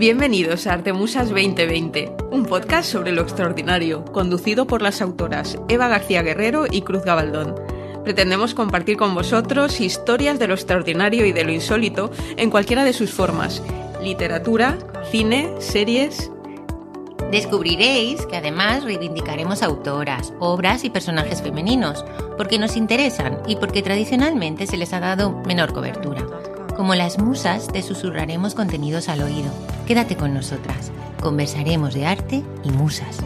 Bienvenidos a Artemusas 2020, un podcast sobre lo extraordinario, conducido por las autoras Eva García Guerrero y Cruz Gabaldón. Pretendemos compartir con vosotros historias de lo extraordinario y de lo insólito en cualquiera de sus formas, literatura, cine, series, Descubriréis que además reivindicaremos autoras, obras y personajes femeninos, porque nos interesan y porque tradicionalmente se les ha dado menor cobertura. Como las musas, te susurraremos contenidos al oído. Quédate con nosotras. Conversaremos de arte y musas.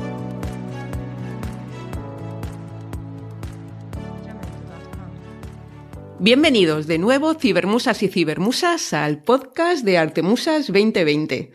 Bienvenidos de nuevo, cibermusas y cibermusas, al podcast de Artemusas 2020.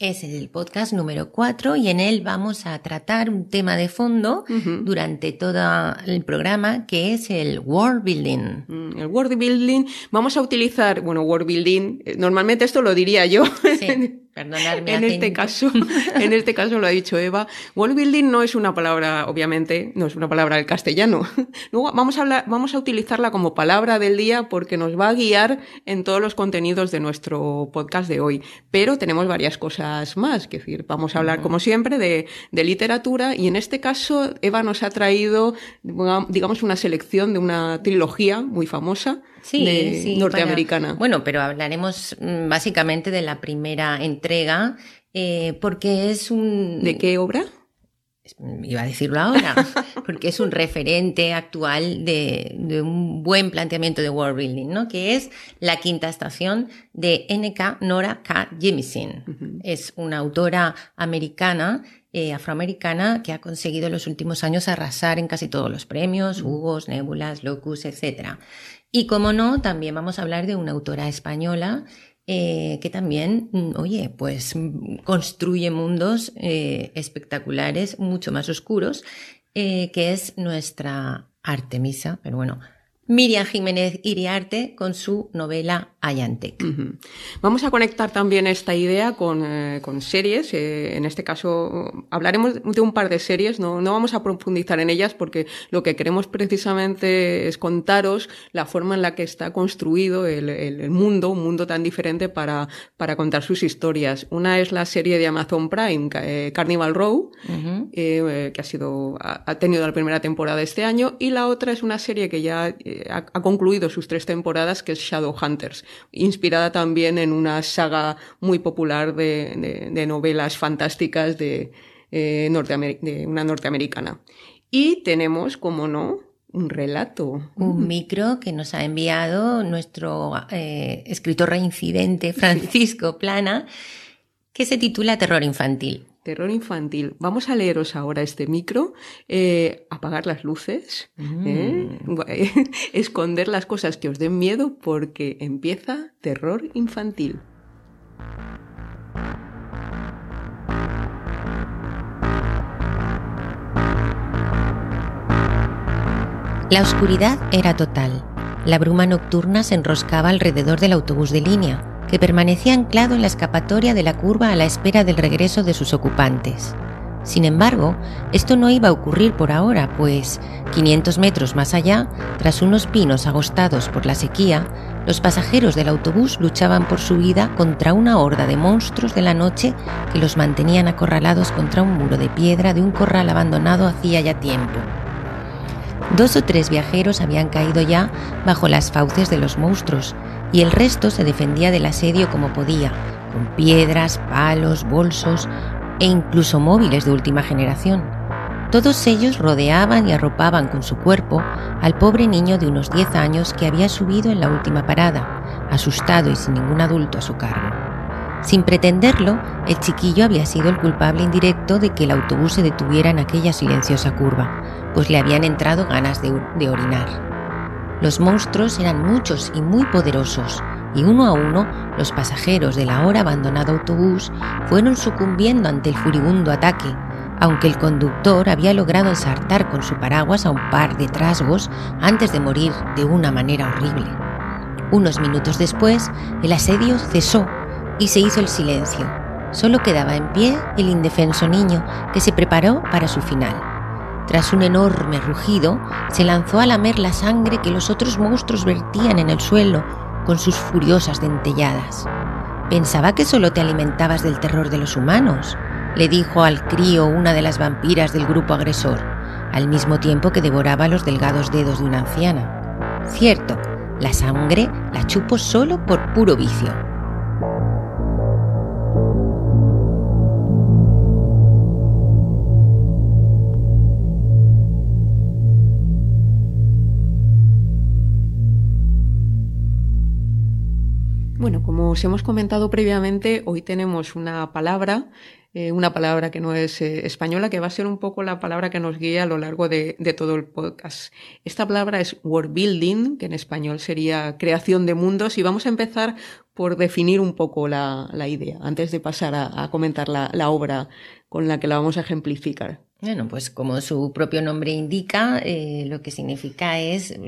Es el podcast número 4 y en él vamos a tratar un tema de fondo durante todo el programa que es el world building. Mm, el world building, vamos a utilizar, bueno, world building, eh, normalmente esto lo diría yo. Sí. Perdonadme. en este caso, en este caso lo ha dicho Eva. World building no es una palabra, obviamente, no es una palabra del castellano. Luego vamos a hablar, vamos a utilizarla como palabra del día porque nos va a guiar en todos los contenidos de nuestro podcast de hoy. Pero tenemos varias cosas más, que decir, vamos a hablar como siempre de, de literatura y en este caso Eva nos ha traído, digamos, una selección de una trilogía muy famosa sí, norteamericana. bueno, pero hablaremos mm, básicamente de la primera entrega, eh, porque es un... ¿De qué obra? Iba a decirlo ahora, porque es un referente actual de, un buen planteamiento de world building, ¿no? Que es la quinta estación de N.K. Nora K. Jemisin. Es una autora americana eh, afroamericana que ha conseguido en los últimos años arrasar en casi todos los premios, Hugos, Nebulas, Locus, etc. Y como no, también vamos a hablar de una autora española eh, que también, mm, oye, pues mm, construye mundos eh, espectaculares, mucho más oscuros, eh, que es nuestra Artemisa, pero bueno, Miriam Jiménez Iriarte con su novela Ayantec. Vamos a conectar también esta idea con, eh, series. Eh, en este caso hablaremos de un par de series, no, no vamos a profundizar en ellas porque lo que queremos precisamente es contaros la forma en la que está construido el, mundo, un mundo tan diferente para, para contar sus historias. Una es la serie de Amazon Prime, eh, Carnival Row, que ha, sido, ha, tenido la primera temporada este año, y la otra es una serie que ya ha, concluido sus tres temporadas, que es Shadowhunters, inspirada también en una saga muy popular de, novelas fantásticas de, eh, de una norteamericana. Y tenemos, como no, un relato. Un micro que nos ha enviado nuestro eh, escritor reincidente Francisco Plana, que se titula Terror Infantil. Terror infantil. Vamos a leeros ahora este micro, eh, apagar las luces, ¿eh? mm. esconder las cosas que os den miedo porque empieza terror infantil. La oscuridad era total. La bruma nocturna se enroscaba alrededor del autobús de línea que permanecía anclado en la escapatoria de la curva a la espera del regreso de sus ocupantes. Sin embargo, esto no iba a ocurrir por ahora, pues 500 metros más allá, tras unos pinos agostados por la sequía, los pasajeros del autobús luchaban por su vida contra una horda de monstruos de la noche que los mantenían acorralados contra un muro de piedra de un corral abandonado hacía ya tiempo. Dos o tres viajeros habían caído ya bajo las fauces de los monstruos y el resto se defendía del asedio como podía, con piedras, palos, bolsos e incluso móviles de última generación. Todos ellos rodeaban y arropaban con su cuerpo al pobre niño de unos 10 años que había subido en la última parada, asustado y sin ningún adulto a su cargo. Sin pretenderlo, el chiquillo había sido el culpable indirecto de que el autobús se detuviera en aquella silenciosa curva, pues le habían entrado ganas de, de orinar. Los monstruos eran muchos y muy poderosos, y uno a uno los pasajeros del ahora abandonado autobús fueron sucumbiendo ante el furibundo ataque, aunque el conductor había logrado ensartar con su paraguas a un par de trasgos antes de morir de una manera horrible. Unos minutos después, el asedio cesó y se hizo el silencio. Solo quedaba en pie el indefenso niño que se preparó para su final. Tras un enorme rugido, se lanzó a lamer la sangre que los otros monstruos vertían en el suelo con sus furiosas dentelladas. Pensaba que solo te alimentabas del terror de los humanos, le dijo al crío una de las vampiras del grupo agresor, al mismo tiempo que devoraba los delgados dedos de una anciana. Cierto, la sangre la chupo solo por puro vicio. Bueno, como os hemos comentado previamente, hoy tenemos una palabra, eh, una palabra que no es eh, española, que va a ser un poco la palabra que nos guía a lo largo de, todo el podcast. Esta palabra es world building, que en español sería creación de mundos, y vamos a empezar por definir un poco la, idea, antes de pasar a, comentar la, obra con la que la vamos a ejemplificar. Bueno, pues como su propio nombre indica, eh, lo que significa es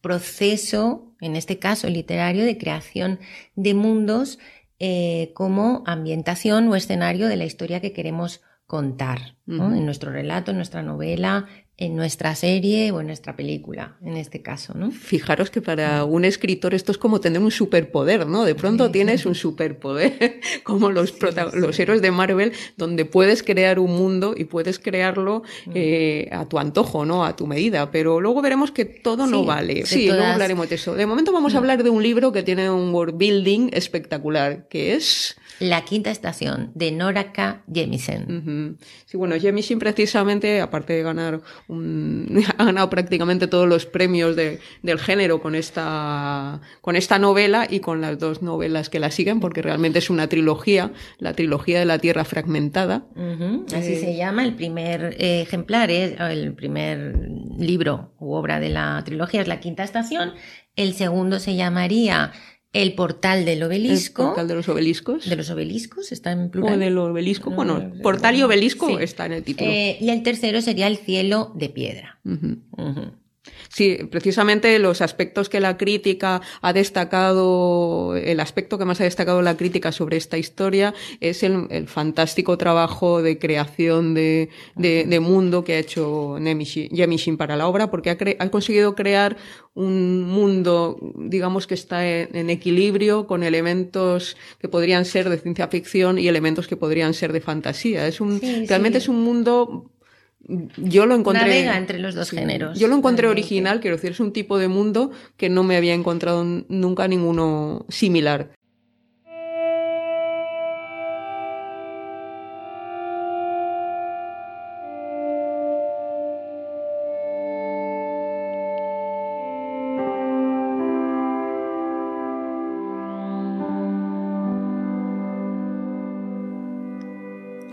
proceso, en este caso literario, de creación de mundos eh, como ambientación o escenario de la historia que queremos contar, en nuestro relato, en nuestra novela, en nuestra serie o en nuestra película, en este caso, ¿no? Fijaros que para un escritor esto es como tener un superpoder, ¿no? De pronto tienes un superpoder, como los, los héroes de Marvel, donde puedes crear un mundo y puedes crearlo mm. eh, a tu antojo, ¿no? A tu medida, pero luego veremos que todo no vale. Sí, luego hablaremos de eso. De momento vamos a mm. hablar de un libro que tiene un world building espectacular, que es... La quinta estación, de Nora K. Jemison. Sí, bueno, Jemison precisamente, aparte de ganar ha ganado prácticamente todos los premios del género con esta, con esta novela y con las dos novelas que la siguen, porque realmente es una trilogía, la trilogía de la Tierra fragmentada. Así se llama, el primer eh, ejemplar, es, el primer libro u obra de la trilogía es La Quinta Estación, el segundo se llamaría el portal del obelisco. El portal de los obeliscos. De los obeliscos, está en plural. O del obelisco, bueno, portal y obelisco está en el título. Eh, y el tercero sería el cielo de piedra. Sí, precisamente los aspectos que la crítica ha destacado, el aspecto que más ha destacado la crítica sobre esta historia es el, fantástico trabajo de creación de, mundo que ha hecho Yemishin para la obra, porque ha, conseguido crear un mundo, digamos que está en, equilibrio con elementos que podrían ser de ciencia ficción y elementos que podrían ser de fantasía. Es un, realmente es un mundo yo lo encontré. Navega entre los dos géneros. Yo lo encontré original, quiero decir, es un tipo de mundo que no me había encontrado nunca ninguno similar.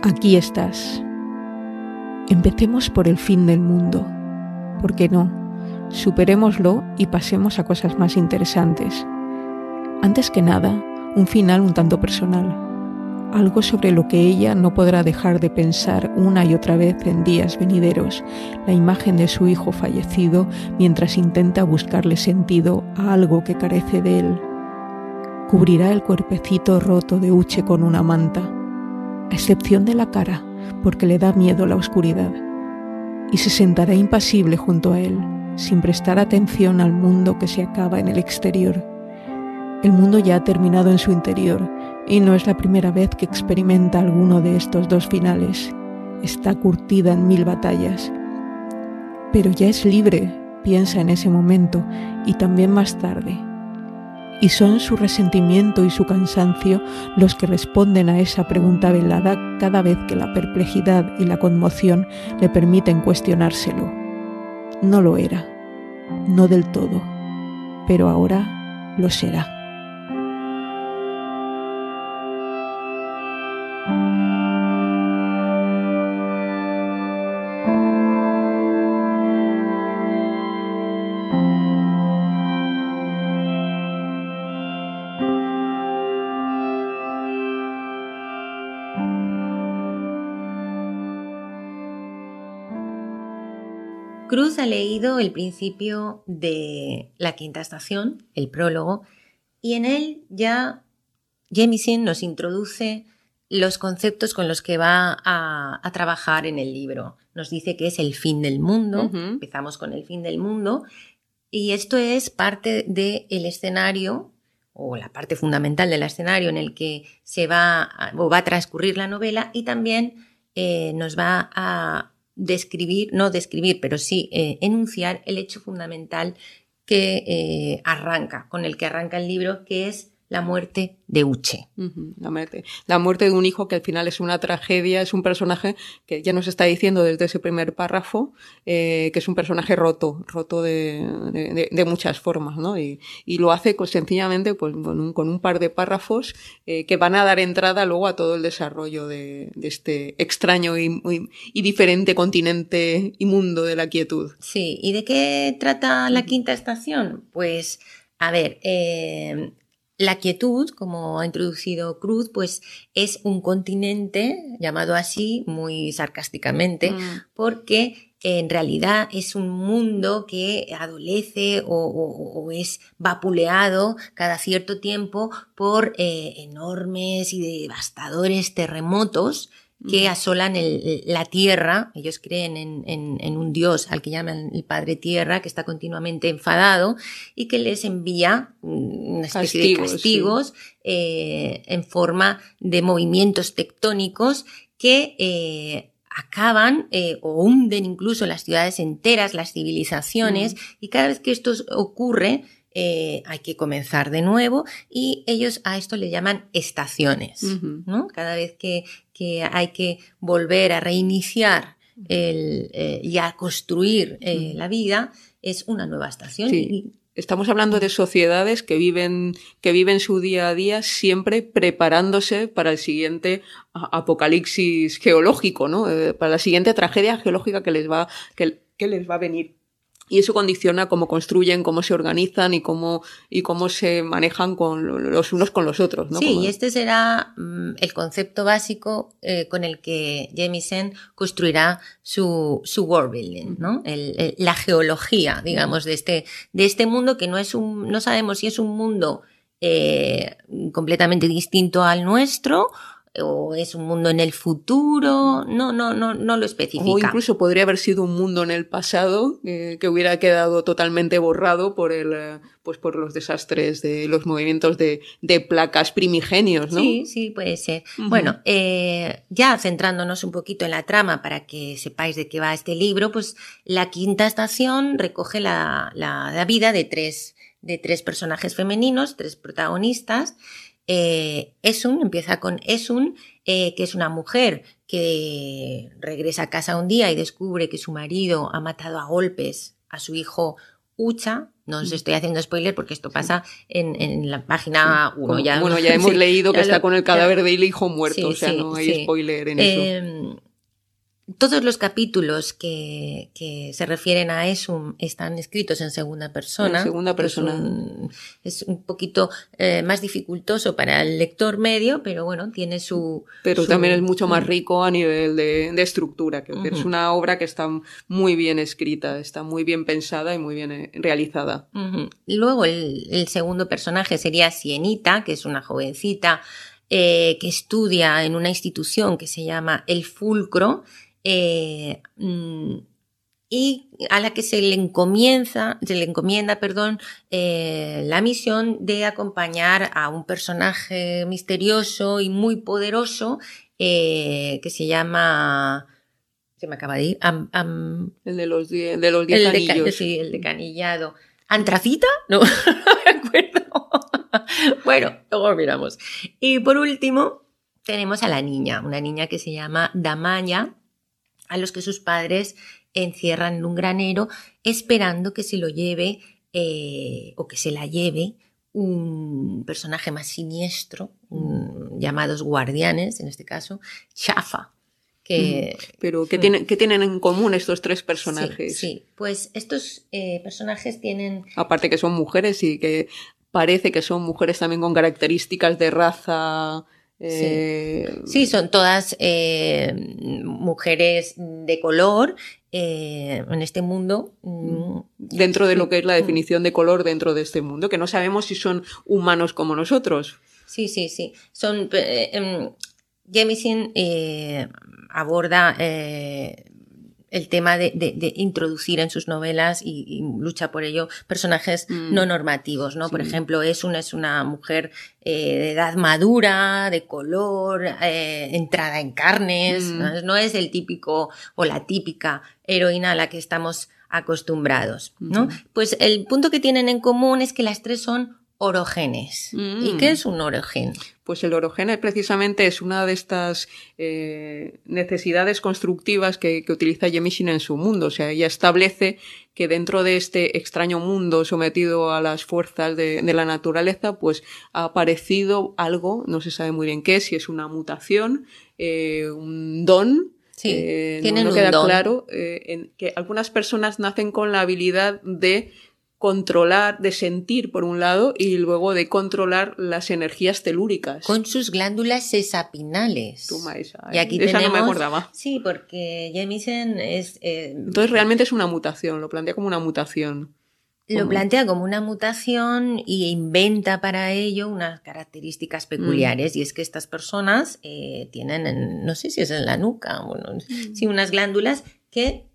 Aquí estás. Empecemos por el fin del mundo. ¿Por qué no? Superémoslo y pasemos a cosas más interesantes. Antes que nada, un final un tanto personal. Algo sobre lo que ella no podrá dejar de pensar una y otra vez en días venideros, la imagen de su hijo fallecido mientras intenta buscarle sentido a algo que carece de él. Cubrirá el cuerpecito roto de Uche con una manta, a excepción de la cara, porque le da miedo la oscuridad, y se sentará impasible junto a él, sin prestar atención al mundo que se acaba en el exterior. El mundo ya ha terminado en su interior, y no es la primera vez que experimenta alguno de estos dos finales. Está curtida en mil batallas. Pero ya es libre, piensa en ese momento, y también más tarde, y son su resentimiento y su cansancio los que responden a esa pregunta velada cada vez que la perplejidad y la conmoción le permiten cuestionárselo. No lo era, no del todo, pero ahora lo será. Cruz ha leído el principio de la quinta estación, el prólogo, y en él ya Jemisin nos introduce los conceptos con los que va a, trabajar en el libro. Nos dice que es el fin del mundo, empezamos con el fin del mundo, y esto es parte del escenario o la parte fundamental del escenario en el que se va a, o va a transcurrir la novela y también eh, nos va a describir, no describir, pero sí eh, enunciar el hecho fundamental que eh, arranca, con el que arranca el libro, que es la muerte de Uche. la, muerte, la muerte de un hijo que al final es una tragedia, es un personaje que ya nos está diciendo desde ese primer párrafo eh, que es un personaje roto, roto de, de, muchas formas, ¿no? Y, y, lo hace pues, sencillamente pues, con, un, con un par de párrafos eh, que van a dar entrada luego a todo el desarrollo de, este extraño y, y, diferente continente y mundo de la quietud. Sí, ¿y de qué trata la quinta estación? Pues, a ver, eh, la quietud, como ha introducido Cruz, pues es un continente llamado así muy sarcásticamente, mm. porque en realidad es un mundo que adolece o, es vapuleado cada cierto tiempo por eh, enormes y devastadores terremotos que asolan la tierra. Ellos creen en, un dios al que llaman el Padre Tierra, que está continuamente enfadado y que les envía una especie de castigos eh, en forma de movimientos tectónicos que eh, acaban eh, o hunden incluso las ciudades enteras, las civilizaciones, y cada vez que esto ocurre, hay que comenzar de nuevo y ellos a esto le llaman estaciones, ¿no? Cada vez que, que hay que volver a reiniciar el, eh, y a construir eh, la vida, es una nueva estación. Estamos hablando de sociedades que viven, que viven su día a día siempre preparándose para el siguiente apocalipsis geológico, ¿no? Eh, para la siguiente tragedia geológica que les va, que, que les va a venir y eso condiciona cómo construyen, cómo se organizan y cómo, y cómo se manejan con los unos con los otros. ¿no? Sí, y este será mm, el concepto básico eh, con el que Jamieson construirá su, su world building, ¿no? El, la geología, digamos, de este, de este mundo que no es un, no sabemos si es un mundo eh, completamente distinto al nuestro o es un mundo en el futuro, no, no, no, no lo especifica. O incluso podría haber sido un mundo en el pasado eh, que hubiera quedado totalmente borrado por el, eh, pues por los desastres de los movimientos de, de placas primigenios, ¿no? Sí, sí, puede ser. Bueno, eh, ya centrándonos un poquito en la trama para que sepáis de qué va este libro, pues la quinta estación recoge la, la, la vida de tres, de tres personajes femeninos, tres protagonistas, eh, Esun, empieza con Esun, eh, que es una mujer que regresa a casa un día y descubre que su marido ha matado a golpes a su hijo Ucha. No os mm. estoy haciendo spoiler porque esto pasa en, la página 1. Ya, bueno, ya hemos leído que está con el cadáver del hijo muerto, o sea, no hay spoiler en eso. Todos los capítulos que, que, se refieren a eso están escritos en segunda persona. En segunda persona. Es un, poquito eh, más dificultoso para el lector medio, pero bueno, tiene su. Pero también es mucho más rico a nivel de, de estructura. Que Es una obra que está muy bien escrita, está muy bien pensada y muy bien eh, realizada. Luego, el, el, segundo personaje sería Sienita, que es una jovencita eh, que estudia en una institución que se llama El Fulcro eh, mm, y a la que se le encomienda, se le encomienda, perdón, eh, la misión de acompañar a un personaje misterioso y muy poderoso eh, que se llama, se me acaba de ir, el de los diez, de los diez el sí, el de canillado. ¿Antracita? No, no me acuerdo. bueno, luego miramos. Y por último, tenemos a la niña, una niña que se llama Damaya, a los que sus padres encierran en un granero esperando que se lo lleve eh, o que se la lleve un personaje más siniestro, llamados guardianes, en este caso, Chafa. Que, Pero, ¿qué, tienen, ¿qué tienen en común estos tres personajes? Sí, pues estos eh, personajes tienen... Aparte que son mujeres y que parece que son mujeres también con características de raza eh, sí. son todas eh, mujeres de color eh, en este mundo. Mm, dentro de lo que es la definición de color dentro de este mundo, que no sabemos si son humanos como nosotros. Sí, sí, sí. Son. Jemisin aborda el tema de, introducir en sus novelas y, lucha por ello personajes mm. no normativos, ¿no? Por ejemplo, es una, es una mujer eh, de edad madura, de color, eh, entrada en carnes, mm. ¿no? es el típico o la típica heroína a la que estamos acostumbrados, ¿no? Pues el punto que tienen en común es que las tres son orogenes. ¿Y qué mm. es un orogen? Pues el orogene precisamente es una de estas eh, necesidades constructivas que, utiliza Yemishin en su mundo. O sea, ella establece que dentro de este extraño mundo sometido a las fuerzas de, la naturaleza, pues ha aparecido algo, no se sabe muy bien qué, si es una mutación, eh, un don, Sí, eh, tienen no, queda claro en que algunas personas nacen con la habilidad de controlar, de sentir por un lado y luego de controlar las energías telúricas. Con sus glándulas sesapinales. Toma esa. Y aquí esa no me acordaba. Sí, porque Jemisen es... Eh, Entonces realmente es una mutación, lo plantea como una mutación. Lo plantea como una mutación y inventa para ello unas características peculiares. Mm. Y es que estas personas eh, tienen, no sé si es en la nuca, bueno, mm. sí, unas glándulas que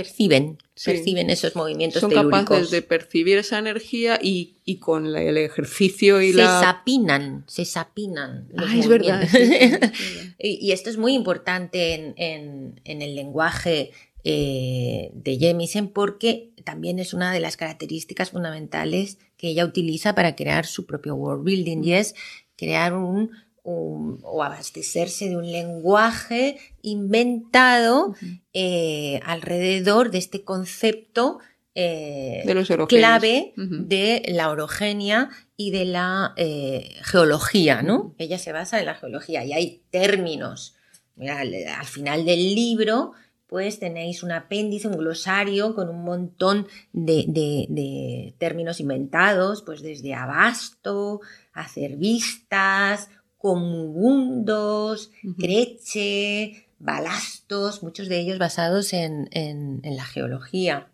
mm, perciben, perciben esos movimientos Son capaces de percibir esa energía y, con el ejercicio y la... Se sapinan, se sapinan. Ah, es verdad. y, esto es muy importante en, el lenguaje eh, de Jemison porque también es una de las características fundamentales que ella utiliza para crear su propio world building y es crear un o abastecerse de un lenguaje inventado eh, alrededor de este concepto eh, clave de la orogenia y de la eh, geología, ¿no? Ella se basa en la geología y hay términos. al, final del libro, pues tenéis un apéndice, un glosario con un montón de, de términos inventados, pues desde abasto, hacer vistas, comungundos, creche, balastos, muchos de ellos basados en, en, la geología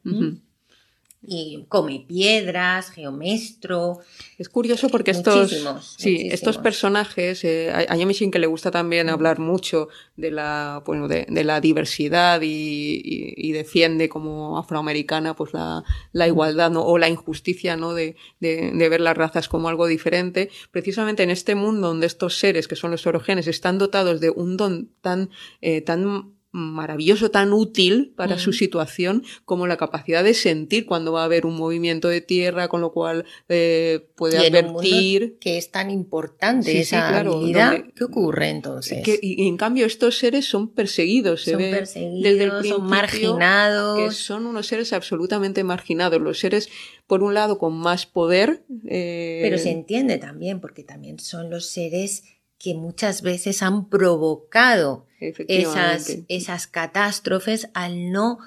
y come piedras, geomestro. Es curioso porque estos, sí, estos personajes, eh, a Yamishin que le gusta también hablar mucho de la, bueno, de, la diversidad y, defiende como afroamericana pues la, la igualdad ¿no? o la injusticia ¿no? De, de, ver las razas como algo diferente. Precisamente en este mundo donde estos seres que son los orogenes están dotados de un don tan, eh, tan maravilloso, tan útil para su situación como la capacidad de sentir cuando va a haber un movimiento de tierra, con lo cual eh, puede advertir. que es tan importante esa habilidad. ¿Qué ocurre entonces? y, en cambio estos seres son perseguidos, son perseguidos, son marginados. Que son unos seres absolutamente marginados. Los seres, por un lado, con más poder. Eh, Pero se entiende también, porque también son los seres que muchas veces han provocado esas, esas catástrofes al no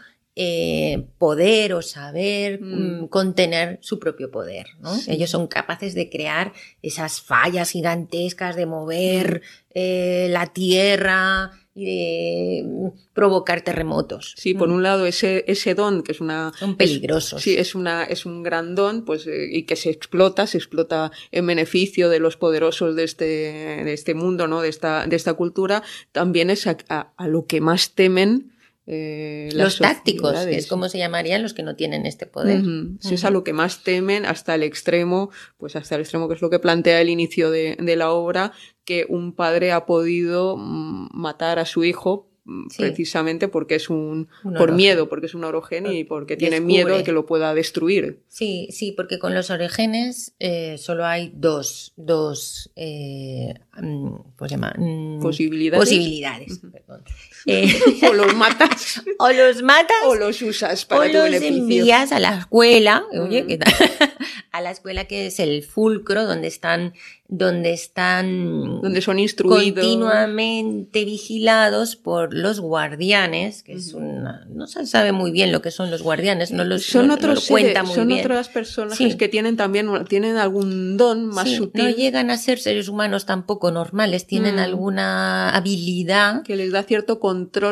eh, poder o saber mm. Mm, contener su propio poder. Ellos son capaces de crear esas fallas gigantescas, de mover mm. eh, la tierra, y de provocar terremotos. Sí, por un lado ese, ese don, que es una... Son peligrosos. sí, es, una, es un gran don, pues, eh, y que se explota, se explota en beneficio de los poderosos de este, de este mundo, ¿no? De esta, de esta cultura, también es a, a lo que más temen eh, los tácticos, es como se llamarían los que no tienen este poder. Si es a lo que más temen hasta el extremo, pues hasta el extremo que es lo que plantea el inicio de, la obra, que un padre ha podido mm, matar a su hijo mm, precisamente porque es un, por miedo, porque es un orogen y porque tiene miedo de que lo pueda destruir. Sí, sí, porque con los orígenes eh, solo hay dos, dos eh, mm, ¿cómo se llama? posibilidades. Posibilidades, perdón. Eh, o los matas. o los matas. O los usas para o los envías a la escuela. Oye, ¿qué tal? a la escuela que es el fulcro, donde están, donde están. Donde son instruidos. Continuamente vigilados por los guardianes, que es una. No se sabe muy bien lo que son los guardianes, no los Son otros Son otras personas que tienen también, tienen algún don más sutil. No llegan a ser seres humanos tampoco normales, tienen mm. alguna habilidad. Que les da cierto control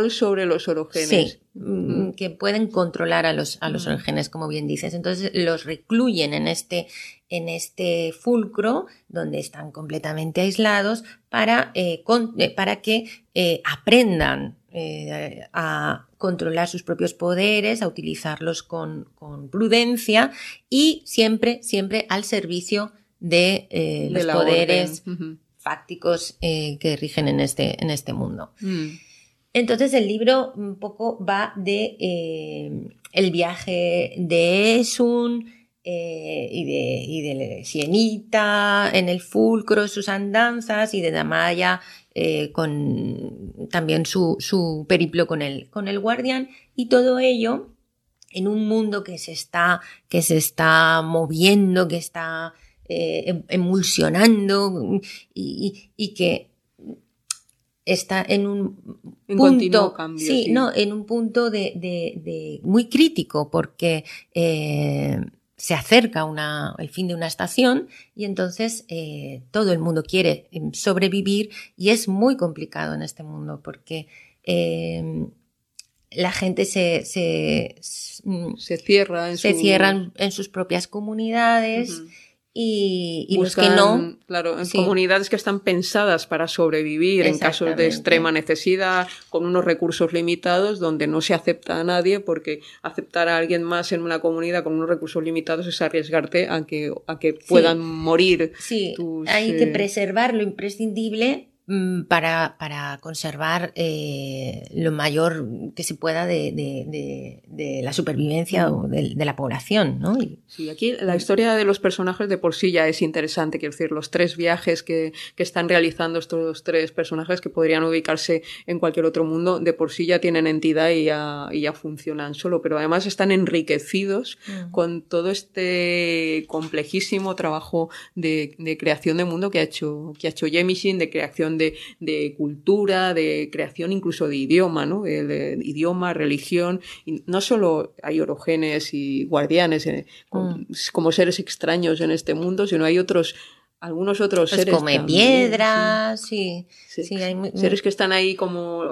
sobre los orogenes. Sí, mm, que pueden controlar a los, a los orogenes, como bien dices. Entonces los recluyen en este, en este fulcro donde están completamente aislados para, eh, eh, para que eh, aprendan a controlar sus propios poderes, a utilizarlos con, prudencia y siempre, siempre al servicio de los poderes fácticos eh, que rigen en este, en este mundo. Mm. Entonces el libro un poco va de el viaje de Esun, y, de, y, de, Sienita en el fulcro, sus andanzas, y de Damaya eh, con también su, su, periplo con el, con el guardián y todo ello en un mundo que se está, que se está moviendo, que está eh, em, emulsionando y, y, que está en un punto, cambio, sí, no, en un punto de, de, de muy crítico porque eh, se acerca una, el fin de una estación y entonces eh, todo el mundo quiere em, sobrevivir y es muy complicado en este mundo porque em, la gente se, se, mm, se cierra en, se cierran en sus propias comunidades y, los que no. Claro, en comunidades que están pensadas para sobrevivir en casos de extrema necesidad, con unos recursos limitados, donde no se acepta a nadie, porque aceptar a alguien más en una comunidad con unos recursos limitados es arriesgarte a que, a que puedan morir. Sí, hay que eh, preservar lo imprescindible para, para conservar eh, lo mayor que se pueda de, de, de, la supervivencia o de, la población. ¿no? Sí, aquí la historia de los personajes de por sí ya es interesante, quiero decir, los tres viajes que, que están realizando estos tres personajes que podrían ubicarse en cualquier otro mundo, de por sí ya tienen entidad y ya, y ya funcionan solo, pero además están enriquecidos mm. con todo este complejísimo trabajo de, creación de mundo que ha hecho, que ha hecho Jemisin, de creación de, cultura, de creación incluso de idioma, ¿no? De, idioma, religión. Y no solo hay orogenes y guardianes eh, mm. como seres extraños en este mundo, sino hay otros algunos otros pues seres. Come piedras, sí. seres que están ahí como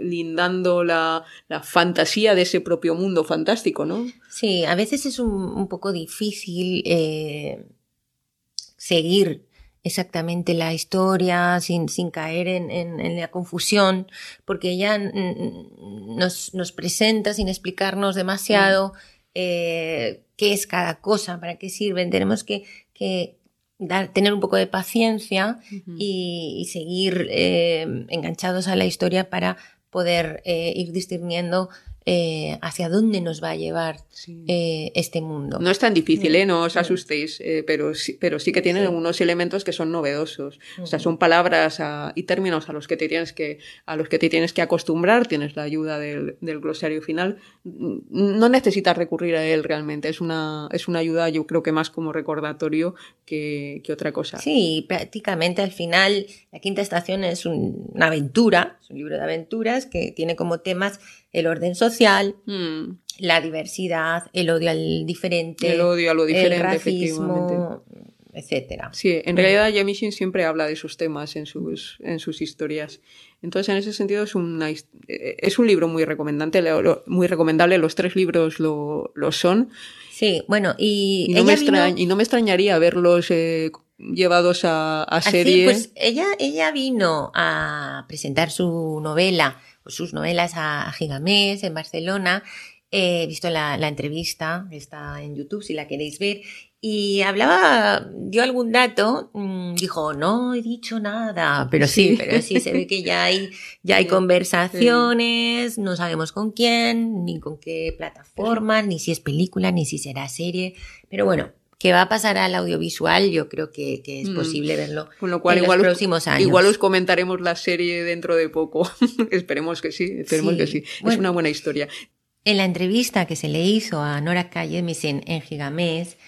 lindando la, fantasía de ese propio mundo fantástico, ¿no? Sí, a veces es un, poco difícil eh, seguir exactamente la historia sin, sin caer en, en, la confusión, porque ella nos, nos presenta sin explicarnos demasiado eh, qué es cada cosa, para qué sirven. Tenemos que, que dar, tener un poco de paciencia y, y, seguir eh, enganchados a la historia para poder eh, ir discerniendo eh, hacia dónde nos va a llevar eh, este mundo. No es tan difícil, ¿eh? no os asustéis, eh, pero, sí, pero sí que tienen algunos elementos que son novedosos. O sea, son palabras y términos a los, que te tienes que, a los que te tienes que acostumbrar, tienes la ayuda del, del glosario final. No necesitas recurrir a él realmente, es una, es una ayuda yo creo que más como recordatorio que, que otra cosa. Sí, prácticamente al final la quinta estación es una aventura, es un libro de aventuras que tiene como temas el orden social, mm. la diversidad, el odio al diferente, el odio a lo diferente, el racismo, etcétera. Sí, en realidad Yamishin siempre habla de esos temas en sus, en sus historias. Entonces, en ese sentido, es, una, es un libro muy recomendante, muy recomendable. Los tres libros lo, lo son. Sí, bueno, y, no, me, y no me extrañaría verlos eh, llevados a, a serie. pues ella, ella vino a presentar su novela sus novelas a, Gigamés en Barcelona. He visto la, entrevista, está en YouTube si la queréis ver, y hablaba, dio algún dato, mm, dijo, no he dicho nada, pero sí, pero sí, se ve que ya hay, ya hay conversaciones, no sabemos con quién, ni con qué plataforma, ni si es película, ni si será serie, pero bueno, que va a pasar al audiovisual, yo creo que, es mm. posible verlo Con lo cual, en igual los próximos años. Igual os comentaremos la serie dentro de poco. esperemos que sí, esperemos que sí. es una buena historia. En la entrevista que se le hizo a Nora Kayemisen en Gigamés,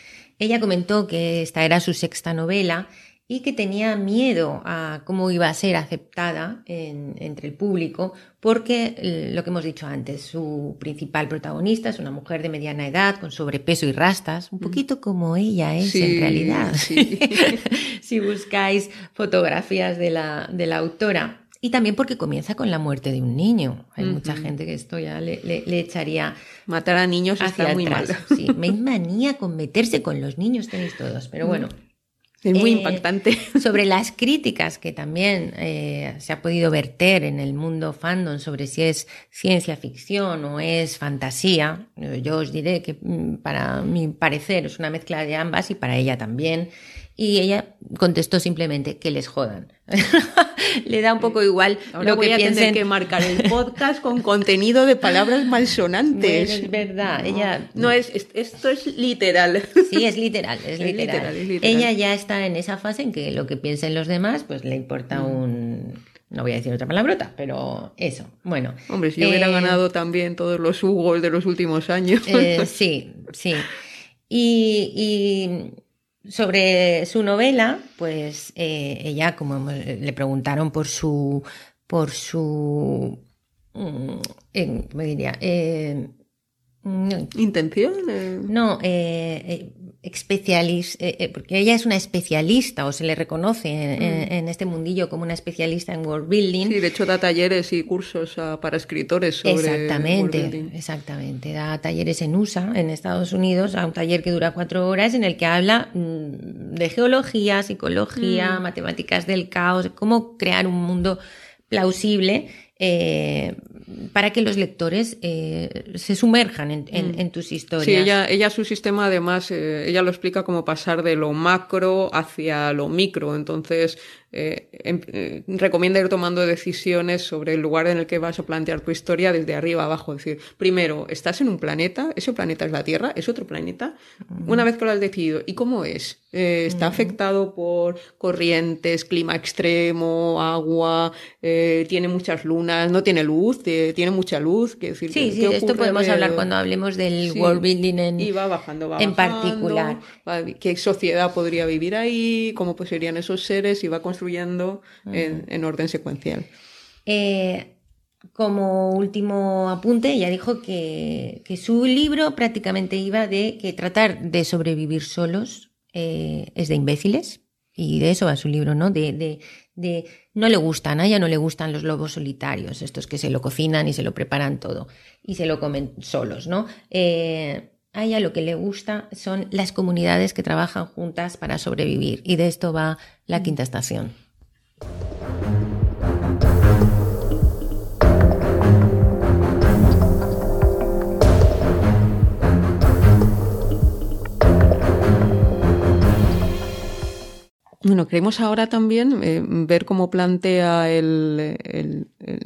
ella comentó que esta era su sexta novela y que tenía miedo a cómo iba a ser aceptada entre el público, porque eh, lo que hemos dicho antes, su principal protagonista es una mujer de mediana edad, con sobrepeso y rastas, un mm. poquito como ella es en realidad, si buscáis fotografías de la, de la autora. Y también porque comienza con la muerte de un niño. Hay mucha gente que esto ya le, le, echaría. Matar a niños hacia está muy mal. Sí, me manía con meterse con los niños, tenéis todos. Pero bueno, Es muy impactante. Sobre las críticas que también se ha podido verter en el mundo fandom sobre si es ciencia ficción o es fantasía, yo os diré que mm, para mi parecer es una mezcla de ambas y para ella también. Y ella contestó simplemente que les jodan. Le da un poco igual Ahora lo voy que a tener que marcar el podcast con contenido de palabras malsonantes. es verdad, ella no es esto es literal. Sí, es literal, es, literal. Ella ya está en esa fase en que lo que piensen los demás pues le importa mm. un no voy a decir otra palabrota, pero eso. Bueno. Hombre, si yo hubiera eh, ganado también todos los Hugos de los últimos años. Eh, sí, sí. y sobre su novela, pues eh, ella, como le preguntaron por su, por su, mm, ¿cómo diría? Eh, mm, ¿Intención? No, eh, especialista, eh, eh, porque ella es una especialista o se le reconoce en, mm. este mundillo como una especialista en world building. Sí, de hecho da talleres y cursos para escritores sobre Exactamente, exactamente. Da talleres en USA, en Estados Unidos, a un taller que dura cuatro horas en el que habla mm, de geología, psicología, mm. matemáticas del caos, cómo crear un mundo plausible eh, para que los lectores eh, se sumerjan en, en, mm. tus historias. Sí, ella, ella su sistema además, eh, ella lo explica como pasar de lo macro hacia lo micro. Entonces, eh, em, eh, recomienda ir tomando decisiones sobre el lugar en el que vas a plantear tu historia desde arriba abajo. Es decir, primero, estás en un planeta, ese planeta es la Tierra, es otro planeta. Una vez que lo has decidido, ¿y cómo es? Eh, ¿Está afectado por corrientes, clima extremo, agua, tiene muchas lunas, no tiene luz, tiene mucha luz? Decir, sí, sí, de esto podemos hablar cuando hablemos del world building en, y va bajando, va en particular. ¿Qué sociedad podría vivir ahí? ¿Cómo pues, serían esos seres? Y va construyendo en, orden secuencial. Eh, como último apunte, ella dijo que, su libro prácticamente iba de que tratar de sobrevivir solos eh, es de imbéciles, y de eso va su libro, ¿no? De, de, no le gustan, a ella no le gustan los lobos solitarios, estos que se lo cocinan y se lo preparan todo y se lo comen solos, ¿no? Eh, a ella lo que le gusta son las comunidades que trabajan juntas para sobrevivir y de esto va la quinta estación. Bueno, queremos ahora también eh, ver cómo plantea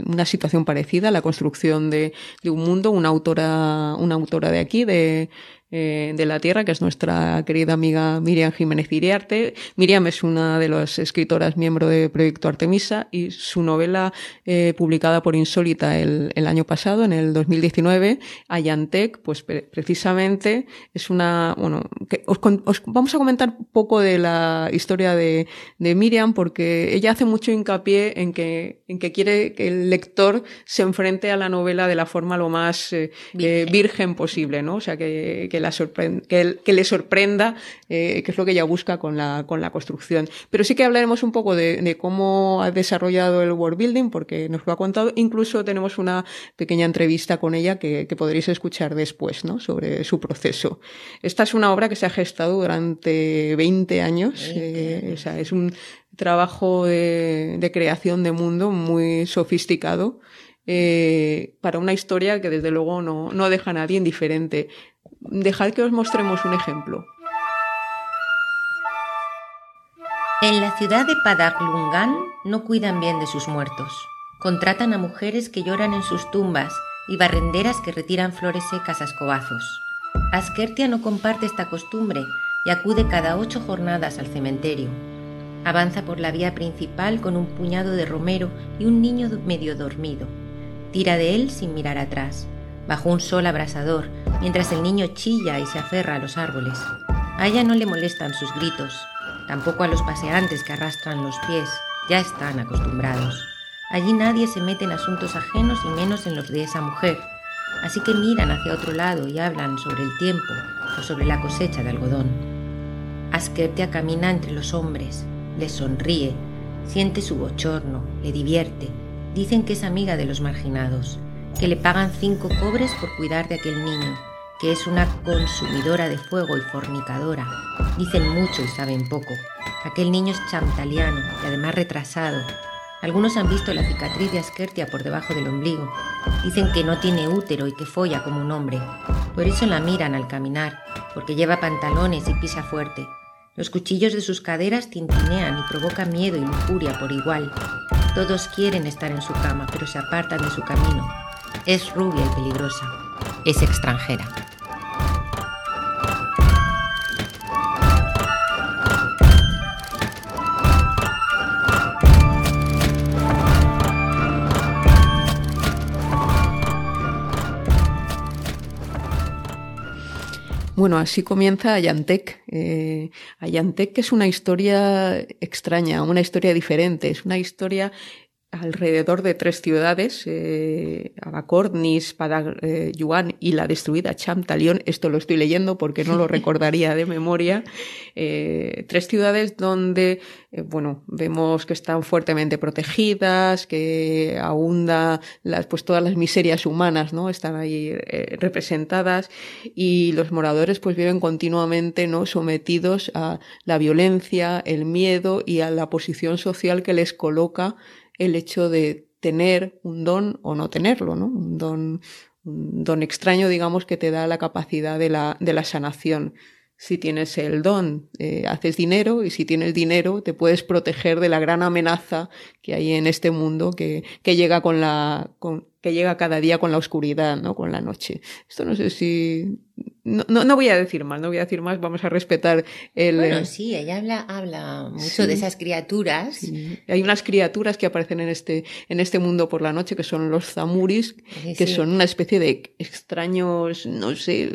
una situación parecida, la construcción de, de, un mundo, una autora, una autora de aquí, de, eh, de la Tierra, que es nuestra querida amiga Miriam Jiménez Iriarte. Miriam es una de las escritoras miembro de Proyecto Artemisa y su novela eh, publicada por Insólita el, año pasado, en el 2019, Ayantec, pues precisamente es una, bueno, que os, vamos a comentar un poco de la historia de, de, Miriam porque ella hace mucho hincapié en que, en que quiere que el lector se enfrente a la novela de la forma lo más eh, virgen. posible, ¿no? O sea, que que, le sorprenda, eh, que es lo que ella busca con la, con la construcción. Pero sí que hablaremos un poco de, cómo ha desarrollado el world building, porque nos lo ha contado. Incluso tenemos una pequeña entrevista con ella que, podréis escuchar después, ¿no? Sobre su proceso. Esta es una obra que se ha gestado durante 20 años. Eh, o sea, es un trabajo de creación de mundo muy sofisticado. Eh, para una historia que desde luego no, no deja a nadie indiferente. Dejad que os mostremos un ejemplo. En la ciudad de Padaglungan no cuidan bien de sus muertos. Contratan a mujeres que lloran en sus tumbas y barrenderas que retiran flores secas a escobazos. Askertia no comparte esta costumbre y acude cada ocho jornadas al cementerio. Avanza por la vía principal con un puñado de romero y un niño medio dormido. Tira de él sin mirar atrás, bajo un sol abrasador, mientras el niño chilla y se aferra a los árboles. A ella no le molestan sus gritos, tampoco a los paseantes que arrastran los pies, ya están acostumbrados. Allí nadie se mete en asuntos ajenos y menos en los de esa mujer, así que miran hacia otro lado y hablan sobre el tiempo o sobre la cosecha de algodón. Askertia camina entre los hombres, les sonríe, siente su bochorno, le divierte, Dicen que es amiga de los marginados, que le pagan cinco cobres por cuidar de aquel niño que es una consumidora de fuego y fornicadora. Dicen mucho y saben poco. Aquel niño es chantaliano y además retrasado. Algunos han visto la cicatriz de Askertia por debajo del ombligo. Dicen que no tiene útero y que folla como un hombre. Por eso la miran al caminar, porque lleva pantalones y pisa fuerte. Los cuchillos de sus caderas tintinean y provocan miedo y lujuria por igual. Todos quieren estar en su cama, pero se apartan de su camino. Es rubia y peligrosa. Es extranjera. Bueno, así comienza Ayantec. Eh, Ayantec es una historia extraña, una historia diferente, es una historia alrededor de tres ciudades, eh, Abacornis, eh, Yuan y la destruida Chamtalión. Esto lo estoy leyendo porque no lo recordaría de memoria. Eh, tres ciudades donde, eh, bueno, vemos que están fuertemente protegidas, que abunda las, pues todas las miserias humanas, ¿no? Están ahí representadas y los moradores pues viven continuamente, ¿no? Sometidos a la violencia, el miedo y a la posición social que les coloca el hecho de tener un don o no tenerlo, ¿no? Un don, un don extraño, digamos, que te da la capacidad de la, de la sanación. Si tienes el don, eh, haces dinero y si tienes dinero te puedes proteger de la gran amenaza que hay en este mundo que, que llega con la, con, que llega cada día con la oscuridad, ¿no? Con la noche. Esto no sé si no, no, voy a decir más, no voy a decir más, vamos a respetar el... Bueno, sí, ella habla, habla mucho de esas criaturas. Hay unas criaturas que aparecen en este, en este mundo por la noche que son los zamuris, que son una especie de extraños, no sé,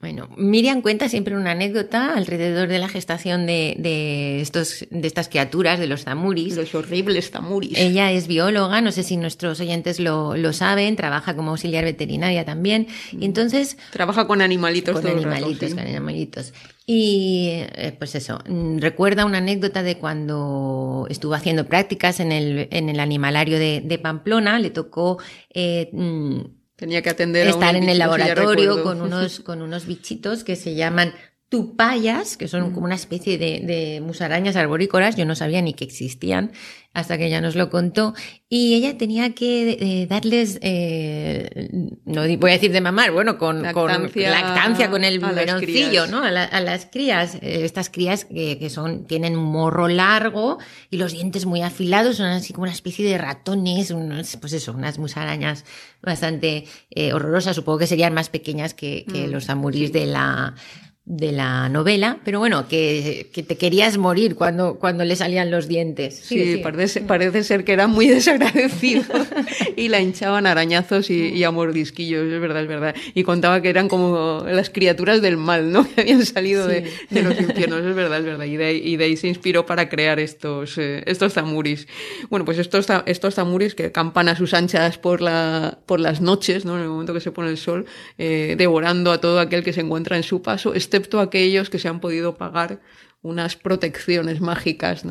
bueno, Miriam cuenta siempre una anécdota alrededor de la gestación de, de, estos, de estas criaturas, de los zamuris. Los horribles zamuris. Ella es bióloga, no sé si nuestros oyentes lo, lo saben, trabaja como auxiliar veterinaria también. Y entonces. Trabaja con animalitos. Con animalitos, con animalitos. Y eh, pues eso, mm, recuerda una anécdota de cuando estuvo haciendo prácticas en el, en el animalario de, de Pamplona, le tocó eh, mm, Tenía que atender Estar en el laboratorio con unos, con unos bichitos que se llaman tupayas, que son como una especie de, de, musarañas arborícolas, yo no sabía ni que existían hasta que ella nos lo contó, y ella tenía que eh, darles, eh, no voy a decir de mamar, bueno, con lactancia, con, lactancia, con el biberoncillo, ¿no? A, las crías, eh, estas crías que, que, son, tienen un morro largo y los dientes muy afilados, son así como una especie de ratones, unos, pues eso, unas musarañas bastante horrorosas, supongo que serían más pequeñas que, que mm, los amurís de la de la novela, pero bueno, que, que, te querías morir cuando, cuando le salían los dientes. Sí, Parece, parece, ser que era muy desagradecido y la hinchaban arañazos y, y, a mordisquillos, es verdad, es verdad. Y contaba que eran como las criaturas del mal, ¿no? Que habían salido de, de, los infiernos, es verdad, es verdad. Y de, ahí, y de ahí se inspiró para crear estos, eh, estos zamuris. Bueno, pues estos, estos zamuris que campan a sus anchas por, la, por las noches, ¿no? En el momento que se pone el sol, eh, devorando a todo aquel que se encuentra en su paso, excepto aquellos que se han podido pagar unas protecciones mágicas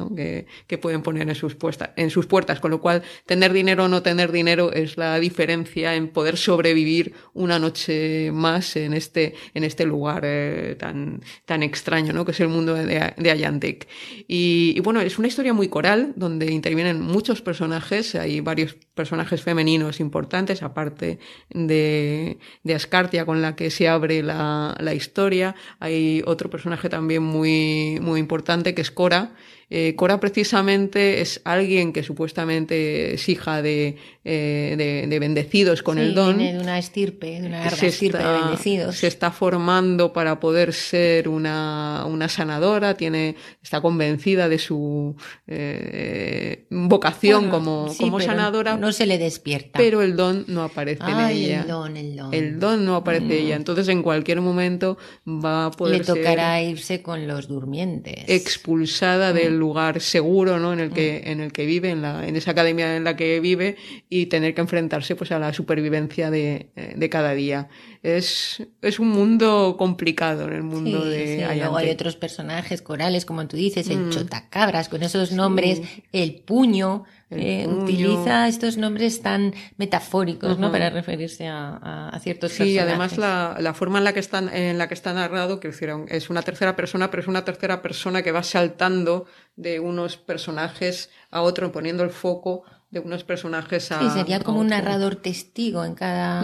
que, pueden poner en sus, puertas, con lo cual tener dinero o no tener dinero es la diferencia en poder sobrevivir una noche más en este, este lugar eh, tan, extraño ¿no? que es el mundo de, de. Y, y, bueno, es una historia muy coral donde intervienen muchos personajes, hay varios personajes femeninos importantes, aparte de, Ascartia con la que se abre la, la historia, hay otro personaje también muy muy, importante, que es Cora. Eh, Cora precisamente es alguien que supuestamente es hija de, eh, de, bendecidos con el don. Viene de una estirpe, de una larga estirpe de bendecidos. Se está formando para poder ser una, una sanadora, tiene, está convencida de su eh, vocación como, como sanadora. No se le despierta. Pero el don no aparece en ella. El don, el don. El don no aparece en ella. Mm. Entonces en cualquier momento va a poder. Le tocará irse con los durmientes. Expulsada del lugar seguro ¿no? en, el que, mm. en el que vive, en, la, en esa academia en la que vive y tener que enfrentarse pues, a la supervivencia de, de cada día. Es, es un mundo complicado en el mundo de sí. Luego hay otros personajes corales, como tú dices, el mm. chotacabras, con esos nombres, el puño, eh, utiliza estos nombres tan metafóricos, ¿no? Para referirse a, a, ciertos sí, Sí, además la, la, forma en la que están, en la que está narrado, que es una tercera persona, pero es una tercera persona que va saltando de unos personajes a otro, poniendo el foco de unos personajes a. Sí, sería como un narrador testigo en cada.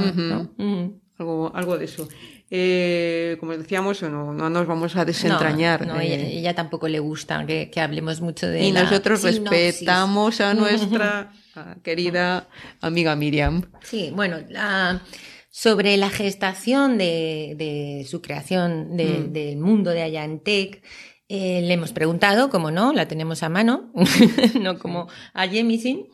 Algo, algo de eso. Eh, como decíamos, no, no, nos vamos a desentrañar. No, eh. ella, tampoco le gusta que, que hablemos mucho de Y nosotros respetamos a nuestra querida amiga Miriam. Sí, bueno, sobre la gestación de, de su creación de, mm. del mundo de Ayantec, eh, le hemos preguntado, como no, la tenemos a mano, no como a Jemisin.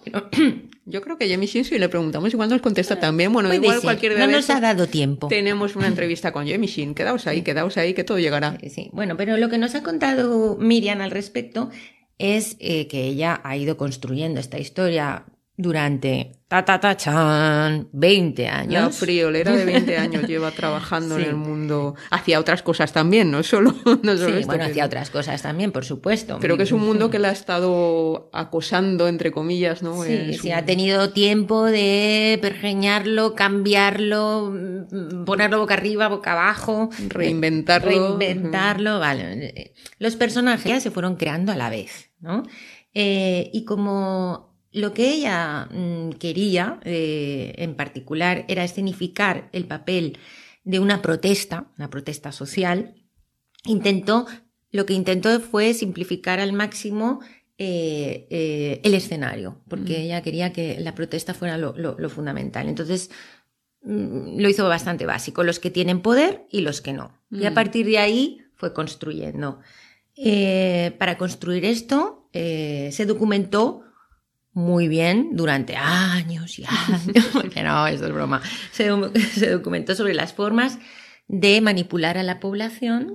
Yo creo que Jemisin, si le preguntamos, igual nos contesta también. Bueno, igual cualquier No nos ha dado tiempo. Tenemos una entrevista con Jemisin. Quedaos ahí, quedaos ahí, que todo llegará. Sí, bueno, pero lo que nos ha contado Miriam al respecto es eh, que ella ha ido construyendo esta historia durante ta, ta, ta, chan, 20 años. La friolera de 20 años lleva trabajando en el mundo hacia otras cosas también, no solo, no solo sí, bueno, hacia otras cosas también, por supuesto. Pero que es un mundo que la ha estado acosando, entre comillas, ¿no? Sí, sí, ha tenido tiempo de pergeñarlo, cambiarlo, mm, ponerlo boca arriba, boca abajo. Reinventarlo. Reinventarlo, vale. Los personajes se fueron creando a la vez, ¿no? Eh, y como lo que ella mm, quería, eh, en particular, era escenificar el papel de una protesta, una protesta social. Intentó, lo que intentó fue simplificar al máximo eh, eh, el escenario, porque mm. ella quería que la protesta fuera lo, fundamental. Entonces, mm, lo hizo bastante básico, los que tienen poder y los que no. Y a partir de ahí fue construyendo. para construir esto, se documentó muy bien durante años y años, porque no, eso es broma. Se, documentó sobre las formas de manipular a la población,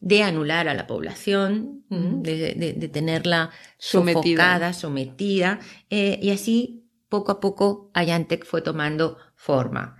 de anular a la población, de, tenerla sometida, sometida eh, y así poco a poco Ayantec fue tomando forma.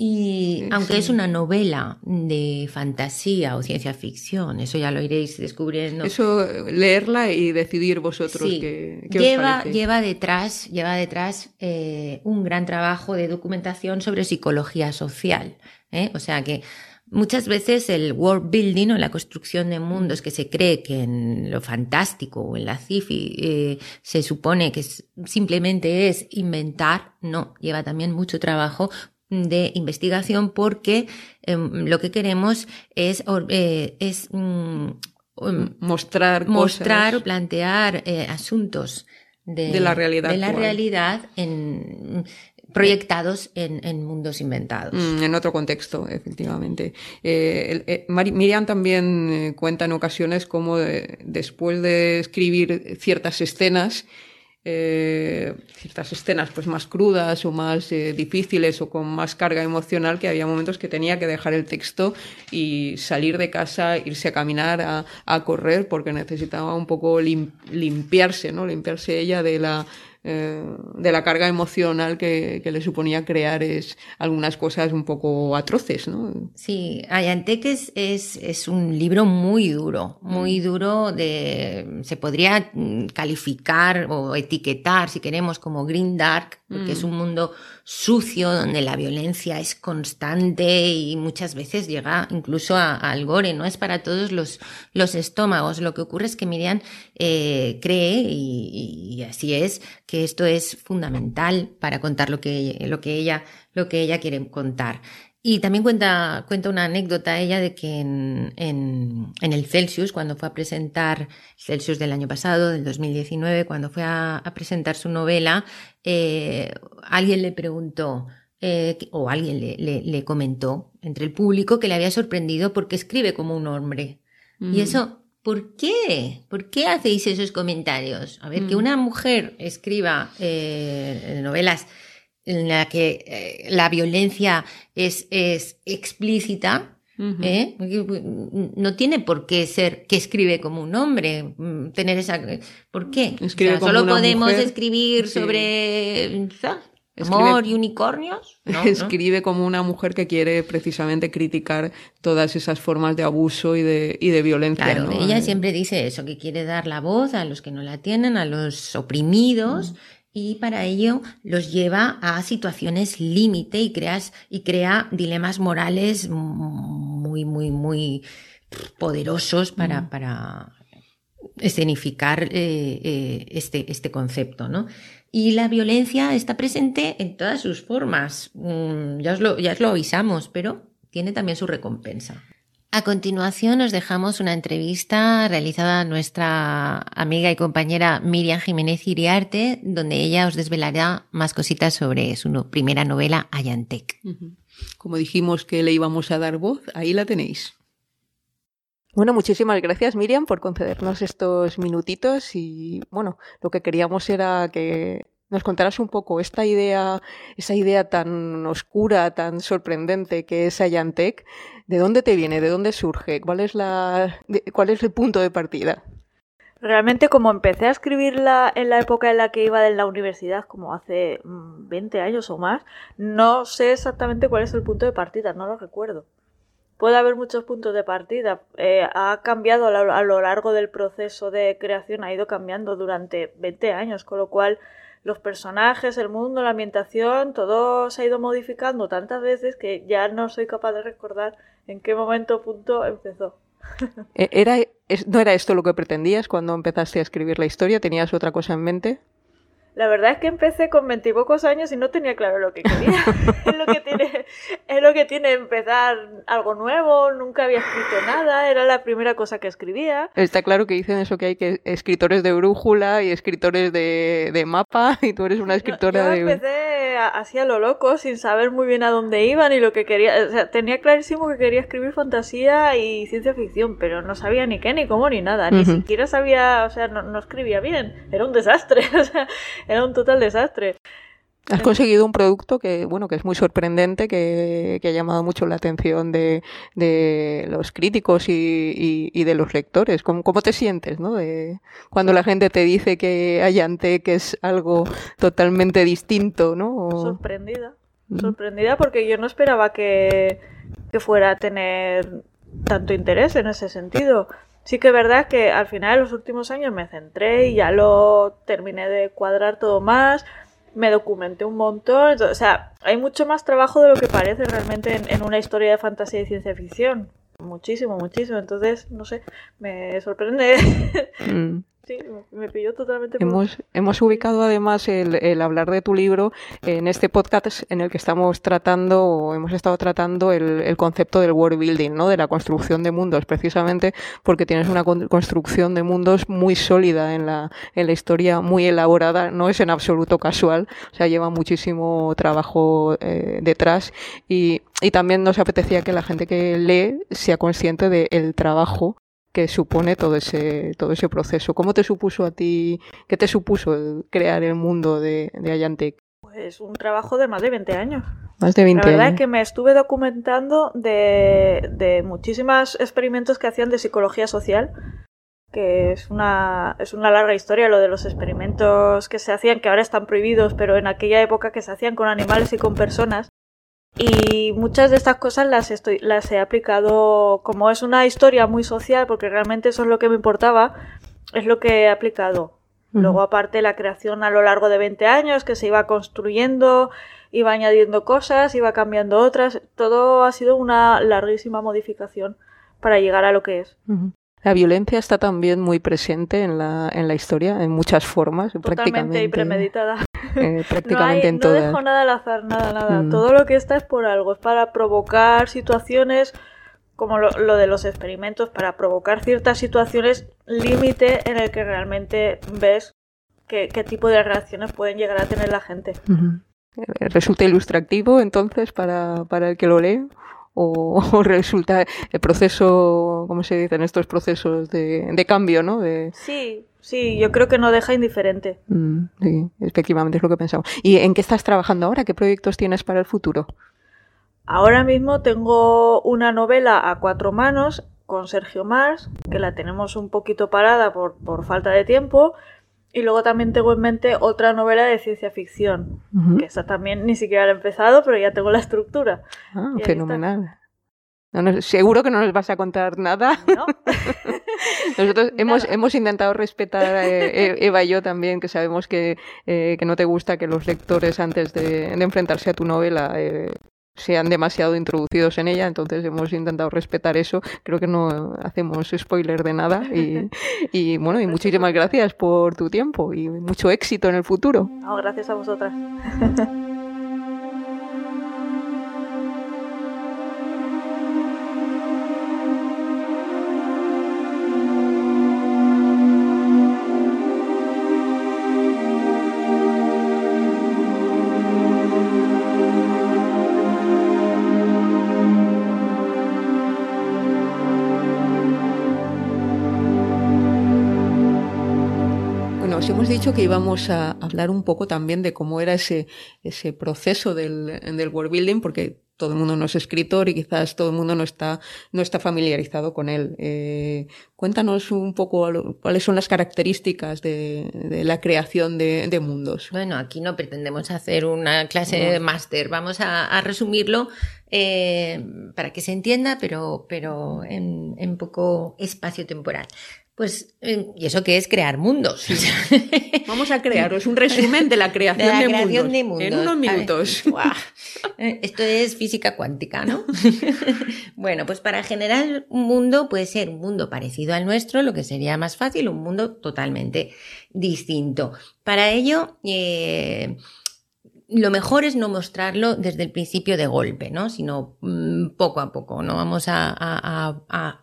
Y aunque es una novela de fantasía o ciencia ficción, eso ya lo iréis descubriendo. Eso, leerla y decidir vosotros qué, lleva, Lleva detrás, lleva detrás eh, un gran trabajo de documentación sobre psicología social. ¿eh? O sea que muchas veces el world building o la construcción de mundos que se cree que en lo fantástico o en la sci-fi eh, se supone que simplemente es inventar, no, lleva también mucho trabajo de investigación porque em, lo que queremos es, eh, es mm, um, mostrar, mostrar o plantear eh, asuntos de, la realidad, de la realidad en, proyectados en, en, mundos inventados. Mm, en otro contexto, efectivamente. Eh, Miriam también cuenta en ocasiones cómo después de escribir ciertas escenas, eh, ciertas escenas pues más crudas o más eh, difíciles o con más carga emocional que había momentos que tenía que dejar el texto y salir de casa, irse a caminar, a, a correr porque necesitaba un poco limpiarse, ¿no? Limpiarse ella de la eh, de la carga emocional que, le suponía crear es algunas cosas un poco atroces, ¿no? Sí, Ayanteques es, es un libro muy duro, muy mm. duro de, se podría calificar o etiquetar, si queremos, como green dark, porque es mm. un mundo sucio donde la violencia es constante y muchas veces llega incluso al gore, no es para todos los, los estómagos. Lo que ocurre es que Miriam eh, cree, y así es, que esto es fundamental para contar lo que, lo que, ella, lo que ella quiere contar. Y también cuenta, cuenta una anécdota ella de que en, en, en, el Celsius, cuando fue a presentar Celsius del año pasado, del 2019, cuando fue a, presentar su novela, eh, alguien le preguntó, eh, o alguien le, le, comentó entre el público que le había sorprendido porque escribe como un hombre. Y mm. eso ¿Por qué? ¿Por qué hacéis esos comentarios? A ver, que mm. una mujer escriba eh, novelas en la que eh, la violencia es, es explícita, ¿eh? no tiene por qué ser que escribe como un hombre, mm, tener esa... ¿Por qué? Solo podemos escribir sobre Amor y unicornios. escribe como una mujer que quiere precisamente criticar todas esas formas de abuso y de, y de violencia. Claro, ella siempre dice eso, que quiere dar la voz a los que no la tienen, a los oprimidos. Y para ello los lleva a situaciones límite y, creas, y crea dilemas morales muy, muy, muy poderosos para, para escenificar eh, eh, este, este concepto, ¿no? Y la violencia está presente en todas sus formas. Mm, ya, os lo, ya os lo avisamos, pero tiene también su recompensa. A continuación os dejamos una entrevista realizada a nuestra amiga y compañera Miriam Jiménez Iriarte, donde ella os desvelará más cositas sobre su primera novela, Ayantec. Como dijimos que le íbamos a dar voz, ahí la tenéis. Bueno, muchísimas gracias Miriam por concedernos estos minutitos y bueno, lo que queríamos era que nos contaras un poco esta idea, esa idea tan oscura, tan sorprendente que es Ayantec, ¿de dónde te viene? ¿De dónde surge? ¿Cuál es la cuál es el punto de partida? Realmente como empecé a escribirla en la época en la que iba de la universidad, como hace 20 mm, años o más, no sé exactamente cuál es el punto de partida, no lo recuerdo puede haber muchos puntos de partida. Eh, ha cambiado a lo, largo del proceso de creación, ha ido cambiando durante 20 años, con lo cual los personajes, el mundo, la ambientación, todo se ha ido modificando tantas veces que ya no soy capaz de recordar en qué momento punto empezó. E, ¿Era, ¿No era esto lo que pretendías cuando empezaste a escribir la historia? ¿Tenías otra cosa en mente? La verdad es que empecé con veintipocos años y no tenía claro lo que quería. es, lo que tiene, es lo que tiene empezar algo nuevo, nunca había escrito nada, era la primera cosa que escribía. Está claro que dicen eso que hay que escritores de brújula y escritores de, de mapa y tú eres una escritora yo de... empecé así a lo loco, sin saber muy bien a dónde iban y lo que quería. O sea, tenía clarísimo que quería escribir fantasía y ciencia ficción, pero no sabía ni qué, ni cómo, ni nada. Ni siquiera sabía, o sea, no, no escribía bien. Era un desastre. O sea, era un total desastre. Has conseguido un producto que, bueno, que es muy sorprendente, que, ha llamado mucho la atención de, los críticos y, de los lectores. ¿Cómo, ¿Cómo, te sientes, no? De, cuando la gente te dice que Ayante, que es algo totalmente distinto, ¿no? Sorprendida. Sorprendida porque yo no esperaba que, que fuera a tener tanto interés en ese sentido. Sí que es verdad que al final de los últimos años me centré y ya lo terminé de cuadrar todo más, me documenté un montón, o sea, hay mucho más trabajo de lo que parece realmente en, una historia de fantasía y ciencia ficción. Muchísimo, muchísimo. Entonces, no sé, me sorprende. Mm. Sí, me pilló totalmente. Hemos, hemos ubicado además el, hablar de tu libro en este podcast en el que estamos tratando, o hemos estado tratando el, concepto del world building, ¿no? de la construcción de mundos, precisamente porque tienes una construcción de mundos muy sólida en la, en la historia, muy elaborada, no es en absoluto casual, o sea, lleva muchísimo trabajo eh, detrás y, y también nos apetecía que la gente que lee sea consciente del trabajo que supone todo ese, todo ese proceso. ¿Cómo te supuso a ti, qué te supuso crear el mundo de, de Ayantec? Pues un trabajo de más de 20 años. Más de 20 La verdad es que me estuve documentando de, de muchísimos experimentos que hacían de psicología social, que es una, es una larga historia lo de los experimentos que se hacían, que ahora están prohibidos, pero en aquella época que se hacían con animales y con personas, y muchas de estas cosas las, estoy, las he aplicado, como es una historia muy social, porque realmente eso es lo que me importaba, es lo que he aplicado. Luego, aparte, la creación a lo largo de 20 años, que se iba construyendo, iba añadiendo cosas, iba cambiando otras, todo ha sido una larguísima modificación para llegar a lo que es. La violencia está también muy presente en la, en la historia, en muchas formas, Totalmente prácticamente. y premeditada. Eh, prácticamente no en todas. No dejo nada al azar, nada, nada. Mm. Todo lo que está es por algo, es para provocar situaciones como lo, de los experimentos, para provocar ciertas situaciones límite en el que realmente ves qué, tipo de reacciones pueden llegar a tener la gente. ¿Resulta ilustrativo entonces para, para el que lo lee? o, resulta el proceso, ¿cómo se dicen estos procesos de, de cambio, ¿no? De... Sí, sí, yo creo que no deja indiferente. Mm, sí, efectivamente es lo que pensamos. ¿Y en qué estás trabajando ahora? ¿Qué proyectos tienes para el futuro? Ahora mismo tengo una novela a cuatro manos con Sergio Mars, que la tenemos un poquito parada por, por falta de tiempo, Y luego también tengo en mente otra novela de ciencia ficción, que esa también ni siquiera la he empezado, pero ya tengo la estructura. Ah, fenomenal. Seguro que no nos vas a contar nada. ¿No? Nosotros hemos, hemos intentado respetar, eh, e, Eva y yo también, que sabemos que, eh, que, no te gusta que los lectores antes de, de enfrentarse a tu novela eh, sean demasiado introducidos en ella, entonces hemos intentado respetar eso. Creo que no hacemos spoiler de nada y, y bueno, y muchísimas gracias por tu tiempo y mucho éxito en el futuro. No, gracias a vosotras. dicho que íbamos a hablar un poco también de cómo era ese, ese proceso del, del world building, porque todo el mundo no es escritor y quizás todo el mundo no está, no está familiarizado con él. Eh, cuéntanos un poco cuáles son las características de, de la creación de, de, mundos. Bueno, aquí no pretendemos hacer una clase de máster, vamos a, a resumirlo eh, para que se entienda, pero, pero en, en poco espacio temporal. Pues, ¿y eso qué es crear mundos? Vamos a crearos un resumen de la creación, de, mundos, En unos minutos. Eh, esto es física cuántica, ¿no? bueno, pues para generar un mundo puede ser un mundo parecido al nuestro, lo que sería más fácil, un mundo totalmente distinto. Para ello, eh, lo mejor es no mostrarlo desde el principio de golpe, ¿no? Sino mm, poco a poco, ¿no? Vamos a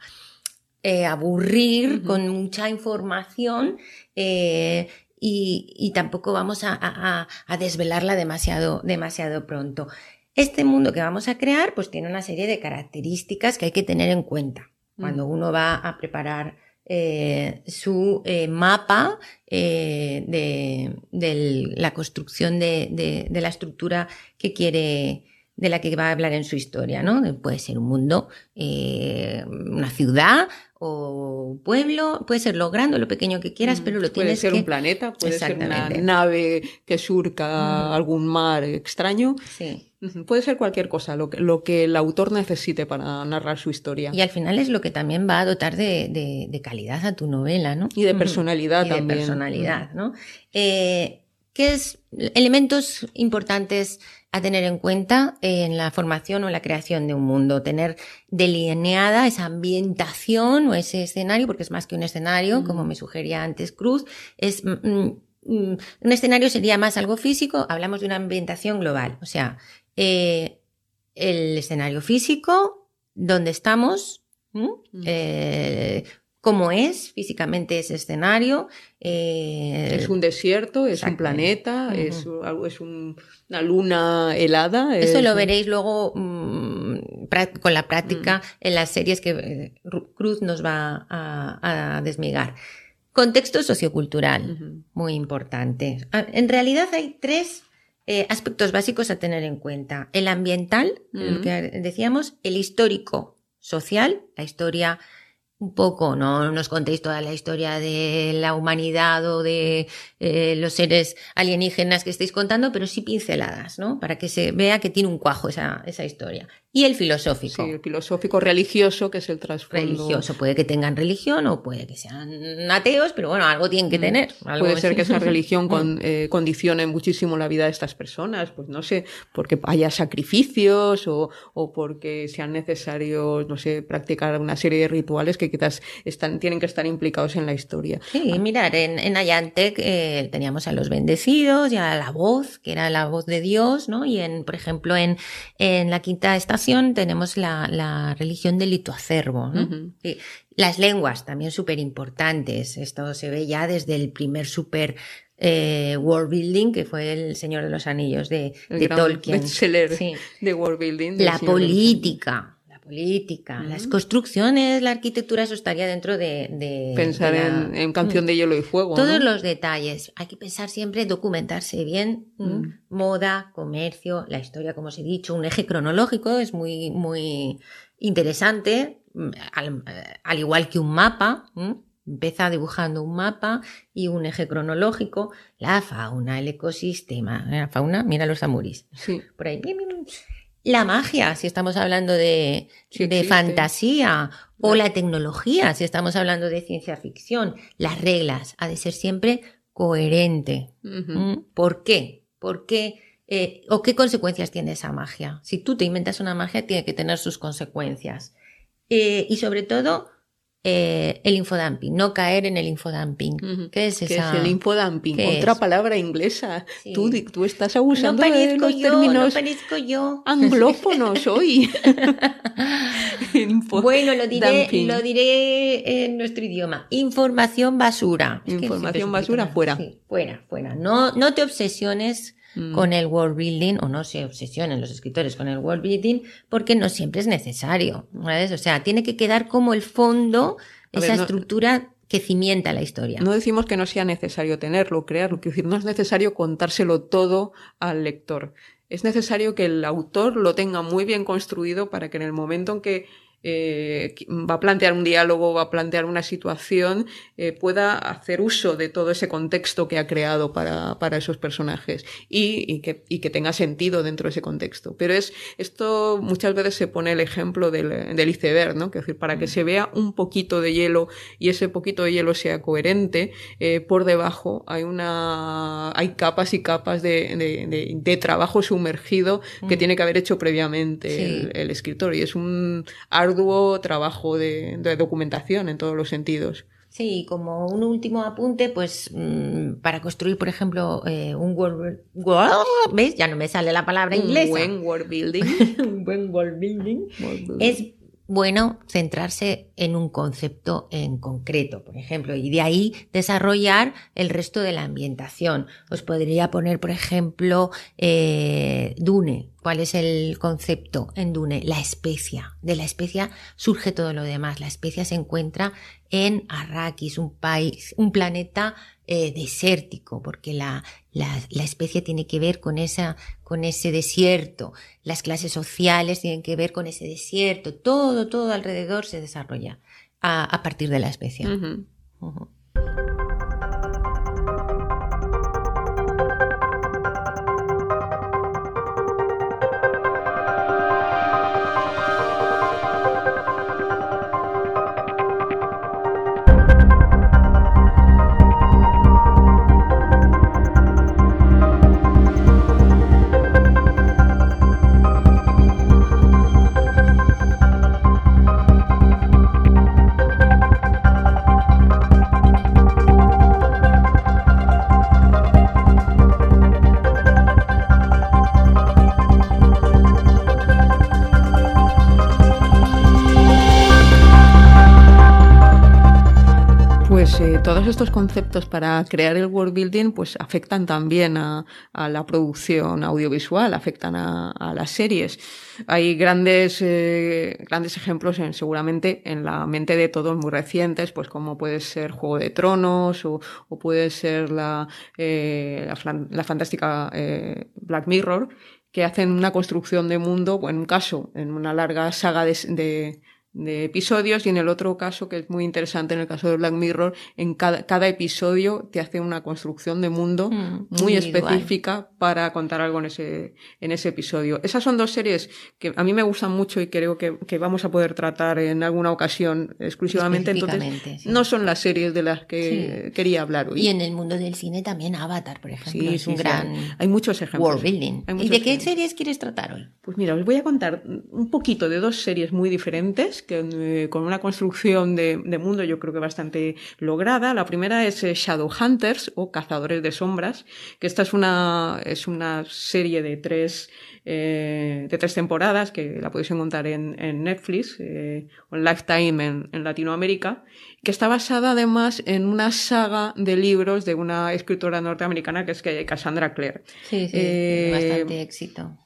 eh, aburrir con mucha información eh, y, tampoco vamos a, desvelarla demasiado, demasiado pronto. Este mundo que vamos a crear pues tiene una serie de características que hay que tener en cuenta. Cuando uno va a preparar eh, su mapa de, la construcción de, de, la estructura que quiere, de la que va a hablar en su historia, ¿no? Puede ser un mundo, una ciudad o pueblo, puede ser lo grande o lo pequeño que quieras, mm, pero lo tienes que... Puede ser un planeta, puede ser una nave que surca mm. algún mar extraño. Sí. Puede ser cualquier cosa, lo que, lo que el autor necesite para narrar su historia. Y al final es lo que también va a dotar de, de, calidad a tu novela, ¿no? Y de personalidad y también. De personalidad, ¿no? Eh, ¿Qué es elementos importantes a tener en cuenta en la formación o la creación de un mundo? Tener delineada esa ambientación o ese escenario, porque es más que un escenario, como me sugería antes Cruz, es mm, mm, mm, un escenario sería más algo físico, hablamos de una ambientación global, o sea, eh, el escenario físico, donde estamos, cómo es físicamente ese escenario. Eh, es un desierto, es un planeta, es, es una luna helada. Eso lo veréis luego mm, con la práctica en las series que eh, Cruz nos va a, desmigar. Contexto sociocultural, muy importante. Ah, en realidad hay tres eh, aspectos básicos a tener en cuenta. El ambiental, el que decíamos, el histórico social, la historia un poco, no nos contéis toda la historia de la humanidad o de eh, los seres alienígenas que estáis contando, pero sí pinceladas, ¿no? Para que se vea que tiene un cuajo esa, esa historia. Y el filosófico. Sí, el filosófico religioso, que es el trasfondo. Religioso. Puede que tengan religión o puede que sean ateos, pero bueno, algo tienen que mm. tener. puede ser que esa religión con, eh, condicione muchísimo la vida de estas personas, pues no sé, porque haya sacrificios o, o porque sean necesarios, no sé, practicar una serie de rituales que quizás están, tienen que estar implicados en la historia. Sí, mirar, en, en Ayantec eh, teníamos a los bendecidos y a la voz, que era la voz de Dios, ¿no? Y en, por ejemplo, en, en la quinta estación tenemos la, religión del litoacervo. Las lenguas también súper importantes. Esto se ve ya desde el primer super eh, world building que fue el Señor de los Anillos de, de Tolkien. de world building. La política política, las construcciones, la arquitectura, eso estaría dentro de... pensar en, Canción de Hielo y Fuego. Todos los detalles. Hay que pensar siempre, documentarse bien. Moda, comercio, la historia, como os he dicho, un eje cronológico es muy, muy interesante, al, igual que un mapa. Empieza dibujando un mapa y un eje cronológico, la fauna, el ecosistema, la fauna, mira los amuris. Sí. Por ahí. La magia, si estamos hablando de, de fantasía, o la tecnología, si estamos hablando de ciencia ficción. Las reglas, ha de ser siempre coherente. ¿Mm? ¿Por qué? ¿Por qué? Eh, ¿O qué consecuencias tiene esa magia? Si tú te inventas una magia, tiene que tener sus consecuencias. Eh, y sobre todo, eh, el infodumping, no caer en el infodumping. ¿Qué es esa? ¿Qué es el infodumping? Otra palabra inglesa. Tú, tú, estás abusando de los yo, términos no yo. anglófonos hoy. bueno, lo diré, lo diré en nuestro idioma. Información basura. Información basura, fuera. fuera, fuera. No, no te obsesiones Mm. con el world building, o no se obsesionen los escritores con el world building, porque no siempre es necesario. O sea, tiene que quedar como el fondo, esa estructura que cimienta la historia. No decimos que no sea necesario tenerlo, crearlo, quiero decir, no es necesario contárselo todo al lector. Es necesario que el autor lo tenga muy bien construido para que en el momento en que eh, va a plantear un diálogo, va a plantear una situación, eh, pueda hacer uso de todo ese contexto que ha creado para, para esos personajes y, y, que, y, que, tenga sentido dentro de ese contexto. Pero es, esto muchas veces se pone el ejemplo del, del iceberg, ¿no? Que es decir, para que se vea un poquito de hielo y ese poquito de hielo sea coherente, eh, por debajo hay una, hay capas y capas de, de, de, trabajo sumergido que mm. tiene que haber hecho previamente el, el, escritor y es un trabajo de, documentación en todos los sentidos. Sí, como un último apunte, pues mm, para construir, por ejemplo, eh, un world, ¿ves? Ya no me sale la palabra inglesa. Un buen world building. un buen world building. Es bueno centrarse en un concepto en concreto, por ejemplo, y de ahí desarrollar el resto de la ambientación. Os podría poner, por ejemplo, eh, Dune, ¿Cuál es el concepto en Dune? La especia. De la especia surge todo lo demás. La especia se encuentra en Arrakis, un país, un planeta eh, desértico, porque la, la, la, especie tiene que ver con, esa, con ese desierto. Las clases sociales tienen que ver con ese desierto. Todo, todo alrededor se desarrolla a, a partir de la especie. Todos estos conceptos para crear el world building pues afectan también a, la producción audiovisual, afectan a, las series. Hay grandes, eh, grandes ejemplos en, seguramente en la mente de todos muy recientes, pues como puede ser Juego de Tronos o, puede ser la, eh, la, fantástica eh, Black Mirror, que hacen una construcción de mundo, en un caso, en una larga saga de de episodios y en el otro caso, que es muy interesante en el caso de Black Mirror, en cada, cada episodio te hace una construcción de mundo mm, muy específica para contar algo en ese, en ese episodio. Esas son dos series que a mí me gustan mucho y creo que, que vamos a poder tratar en alguna ocasión exclusivamente. Entonces, no son las series de las que quería hablar hoy. Y en el mundo del cine también Avatar, por ejemplo. es un gran. Hay muchos ejemplos. World building. ¿Y de qué series quieres tratar hoy? Pues mira, os voy a contar un poquito de dos series muy diferentes que, con una construcción de, mundo yo creo que bastante lograda. La primera es eh, Shadowhunters o Cazadores de Sombras, que esta es una, es una serie de tres, eh, de tres temporadas que la podéis encontrar en, Netflix eh, o en Lifetime en Latinoamérica que está basada además en una saga de libros de una escritora norteamericana que es Cassandra Clare. Sí, sí, eh, bastante éxito.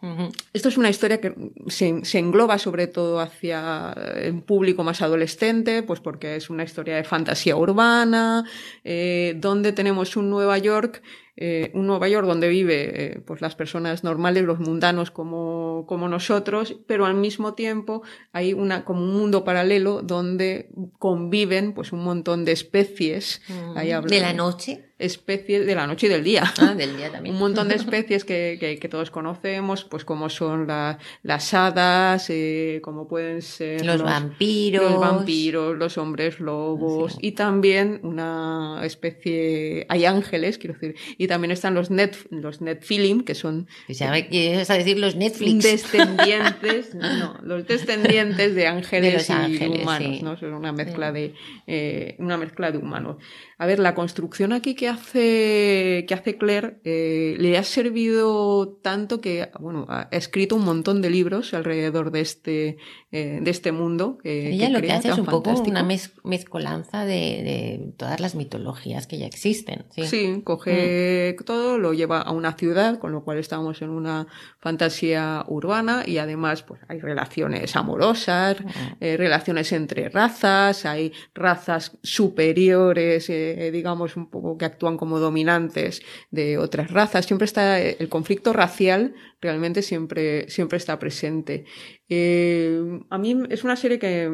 Esto es una historia que se, se, engloba sobre todo hacia un público más adolescente, pues porque es una historia de fantasía urbana, eh, donde tenemos un Nueva York eh, un Nueva York donde vive eh, pues las personas normales, los mundanos como, como nosotros, pero al mismo tiempo hay una, como un mundo paralelo donde conviven pues un montón de especies. Mm. de la noche especies de la noche y del día. Ah, del día también. Un montón de especies que, que, que todos conocemos, pues como son la, las hadas, eh, como pueden ser los, vampiros, los vampiros, los hombres lobos y también una especie, hay ángeles, quiero decir, y también están los net, los netfilim, que son ¿Quieres decir los Netflix? Descendientes, no, los descendientes de ángeles, y humanos, ¿no? Son una mezcla de eh, una mezcla de humanos. A ver, la construcción aquí que hace, que hace Claire eh, le ha servido tanto que, bueno, ha escrito un montón de libros alrededor de este, eh, de este mundo. Ella lo que hace es un poco una mezcolanza de, todas las mitologías que ya existen. Sí, coge mm. todo, lo lleva a una ciudad, con lo cual estamos en una fantasía urbana y además pues hay relaciones amorosas, mm. eh, relaciones entre razas, hay razas superiores, eh, digamos, un poco que actúan como dominantes de otras razas. Siempre está el conflicto racial, realmente siempre, siempre está presente. Eh, a mí es una serie que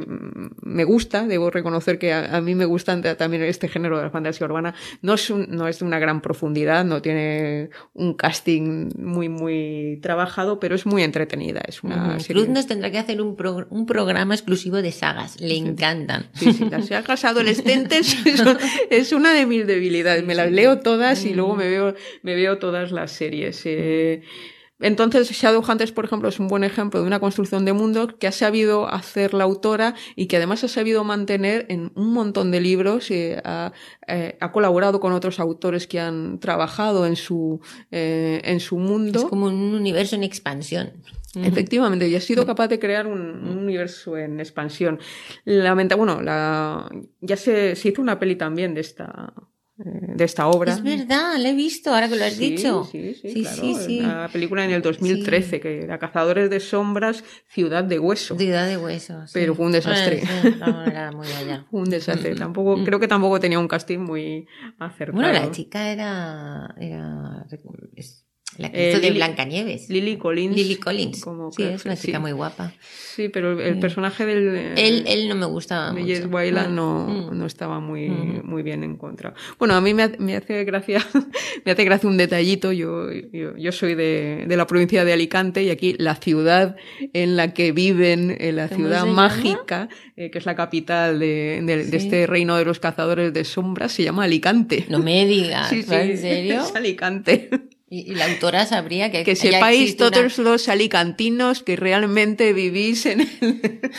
me gusta, debo reconocer que a, mí me gusta también este género de la fantasía urbana. No es, no es de una gran profundidad, no tiene un casting muy, muy trabajado, pero es muy entretenida. Es una Cruz nos tendrá que hacer un, un, programa exclusivo de sagas, le encantan. Sí, sí, las sagas adolescentes es, una de mis debilidades. Me las leo todas y luego me veo, me veo todas las series. Eh, entonces, Shadowhunters, por ejemplo, es un buen ejemplo de una construcción de mundo que ha sabido hacer la autora y que además ha sabido mantener en un montón de libros y ha, eh, ha colaborado con otros autores que han trabajado en su, eh, en su mundo. Es como un universo en expansión. Efectivamente, y ha sido capaz de crear un, universo en expansión. Lamenta, bueno, la, ya se, se hizo una peli también de esta, de esta obra. Es verdad, la he visto, ahora que lo has dicho. Sí, sí, sí, sí, Una película en el 2013 que era Cazadores de Sombras, Ciudad de Hueso. Ciudad de Hueso. Pero fue un desastre. no, era muy allá. un desastre. Tampoco, creo que tampoco tenía un casting muy acertado. Bueno, la chica era, era la que hizo de Blancanieves. Lily Collins. Lily Collins. sí, es una chica muy guapa. Sí, pero el, personaje del... Él, él no me gustaba mucho. Jess Wayland mm, no, mm. no estaba muy, mm. muy bien encontrado. Bueno, a mí me, me, hace gracia me hace gracia un detallito. Yo, yo, yo soy de, de, la provincia de Alicante y aquí la ciudad en la que viven, en la ciudad mágica, eh, que es la capital de, de, este reino de los cazadores de sombras, se llama Alicante. No me digas, sí, ¿en serio? Es Alicante. Y, la autora sabría que... Que sepáis todos los alicantinos que realmente vivís en el,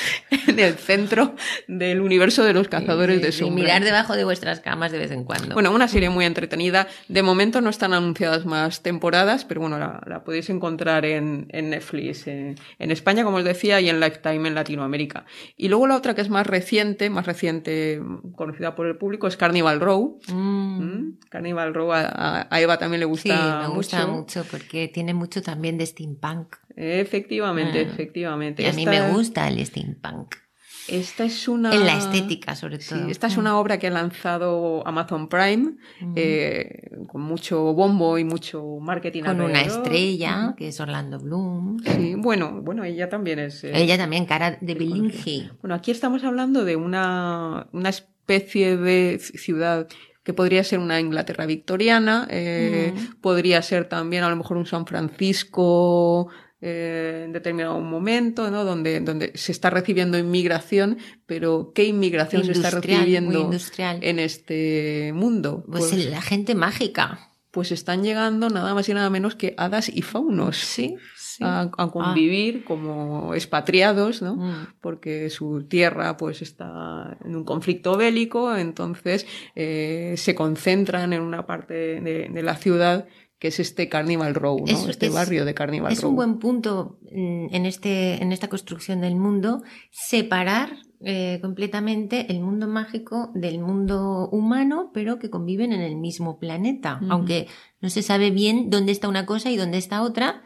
en el, centro del universo de los cazadores de sombras. Y mirar debajo de vuestras camas de vez en cuando. Bueno, una serie muy entretenida. De momento no están anunciadas más temporadas, pero bueno, la, la podéis encontrar en, en Netflix, en, en, España, como os decía, y en Lifetime en Latinoamérica. Y luego la otra que es más reciente, más reciente, conocida por el público, es Carnival Row. Mm. ¿Mm? Carnival Row a, a, Eva también le gusta me gusta mucho. Porque tiene mucho también de steampunk. Efectivamente, ah. efectivamente. Y a mí me gusta el steampunk. Esta es una. En la estética, sobre todo. esta es una mm. obra que ha lanzado Amazon Prime, mm. eh, con mucho bombo y mucho marketing. Con una estrella, que es Orlando Bloom. Sí, bueno, bueno, ella también es. Eh, ella también, cara de Bilingi. Bueno, aquí estamos hablando de una, una especie de ciudad que podría ser una Inglaterra victoriana, eh, mm. podría ser también a lo mejor un San Francisco eh, en determinado momento, ¿no? Donde, donde se está recibiendo inmigración, pero ¿qué inmigración se está recibiendo en este mundo? Pues, pues, la gente mágica. Pues están llegando nada más y nada menos que hadas y faunos. Sí, a, ah. convivir como expatriados, ¿no? Mm. Porque su tierra pues está en un conflicto bélico, entonces eh, se concentran en una parte de, la ciudad que es este Carnival Row, ¿no? este barrio de Carnival Row. Es un buen punto en, este, en esta construcción del mundo, separar eh, completamente el mundo mágico del mundo humano, pero que conviven en el mismo planeta, aunque no se sabe bien dónde está una cosa y dónde está otra,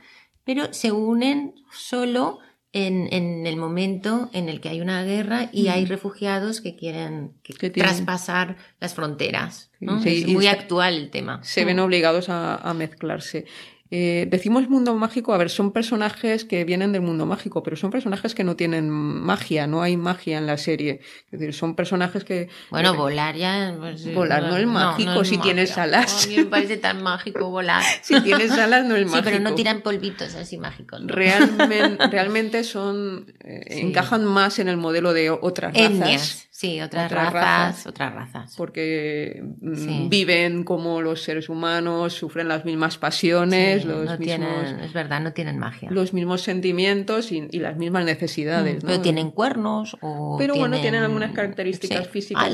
pero se unen solo en, en, el momento en el que hay una guerra y hay refugiados que quieren que traspasar las fronteras. es muy actual el tema. Se ven obligados a, a mezclarse. Eh, decimos mundo mágico, a ver, son personajes que vienen del mundo mágico, pero son personajes que no tienen magia, no hay magia en la serie. Es decir, son personajes que. Bueno, volar ya. Pues, volar no, es mágico si tienes alas. a mí me parece tan mágico volar. si tienes alas no es mágico. Sí, pero no tiran polvitos así mágicos. Realmente, realmente son. Eh, encajan más en el modelo de otras razas. Sí, otras, razas, otras razas. Porque mm, viven como los seres humanos, sufren las mismas pasiones, los no mismos. Tienen, es verdad, no tienen magia. Los mismos sentimientos y, las mismas necesidades. Mm, pero tienen cuernos o. Pero bueno, tienen algunas características físicas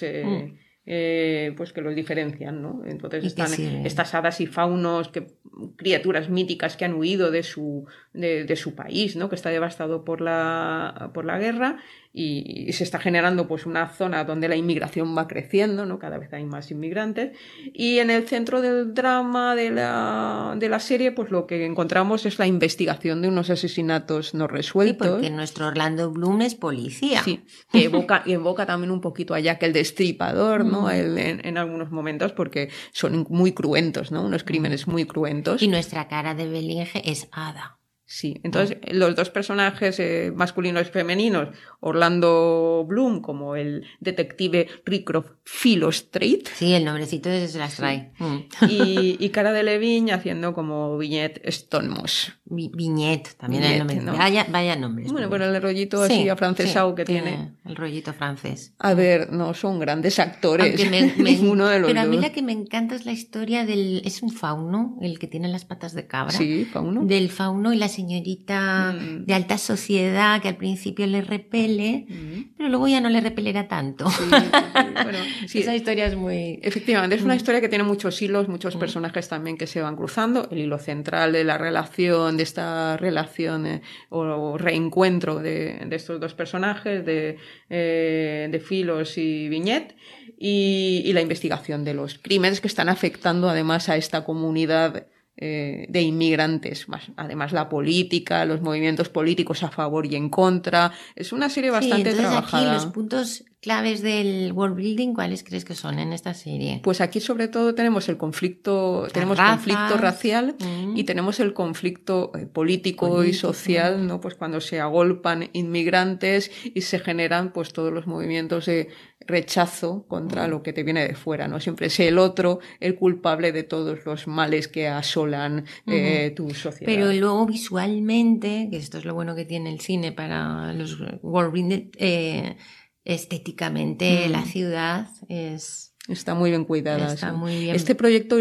que mm. Eh, pues que los diferencian, ¿no? Entonces están estas hadas y faunos, que, criaturas míticas que han huido de su, de, de, su país, ¿no? Que está devastado por la, por la guerra y, se está generando pues una zona donde la inmigración va creciendo, ¿no? Cada vez hay más inmigrantes y en el centro del drama de la, de la serie pues lo que encontramos es la investigación de unos asesinatos no resueltos. Sí, porque nuestro Orlando Bloom es policía. Sí, que evoca, evoca también un poquito a Jack el Destripador, ¿no? El, en, en, algunos momentos porque son muy cruentos, ¿no? Unos crímenes muy cruentos. Y nuestra cara de Belinge es Ada. Sí, entonces los dos personajes eh, masculinos y femeninos, Orlando Bloom como el detective Rickroft Philo Street. Sí, el nombrecito se las trae. Mm. Y, y, Cara de Levigne haciendo como Viñet Stonemos. Viñet, también el nombre. Vaya, vaya nombre. Bueno, pero el rollito así afrancesado que tiene, El rollito francés. A ver, no son grandes actores. Me, ninguno de los Pero a mí la que me encanta es la historia del. Es un fauno, el que tiene las patas de cabra. Sí, fauno. Del fauno y la señorita mm. de alta sociedad que al principio le repele, mm. pero luego ya no le repelera tanto. bueno, Esa historia es muy... Efectivamente, es una mm. historia que tiene muchos hilos, muchos personajes también que se van cruzando. El hilo central de la relación, de esta relación eh, o, reencuentro de, estos dos personajes, de, eh, de Filos y Viñet. Y, y, la investigación de los crímenes que están afectando además a esta comunidad eh, de inmigrantes, más, además la política, los movimientos políticos a favor y en contra. Es una serie bastante sí, trabajada. Aquí los puntos claves del world building, ¿cuáles crees que son en esta serie? Pues aquí sobre todo tenemos el conflicto, tenemos conflicto racial mm. y tenemos el conflicto eh, político, y social, ¿no? Pues cuando se agolpan inmigrantes y se generan pues todos los movimientos de rechazo contra mm. lo que te viene de fuera, ¿no? Siempre es el otro el culpable de todos los males que asolan eh, tu sociedad. Pero luego visualmente, que esto es lo bueno que tiene el cine para los world building, eh, estéticamente la mm. ciudad es... Está muy bien cuidada. Está muy bien. Este proyecto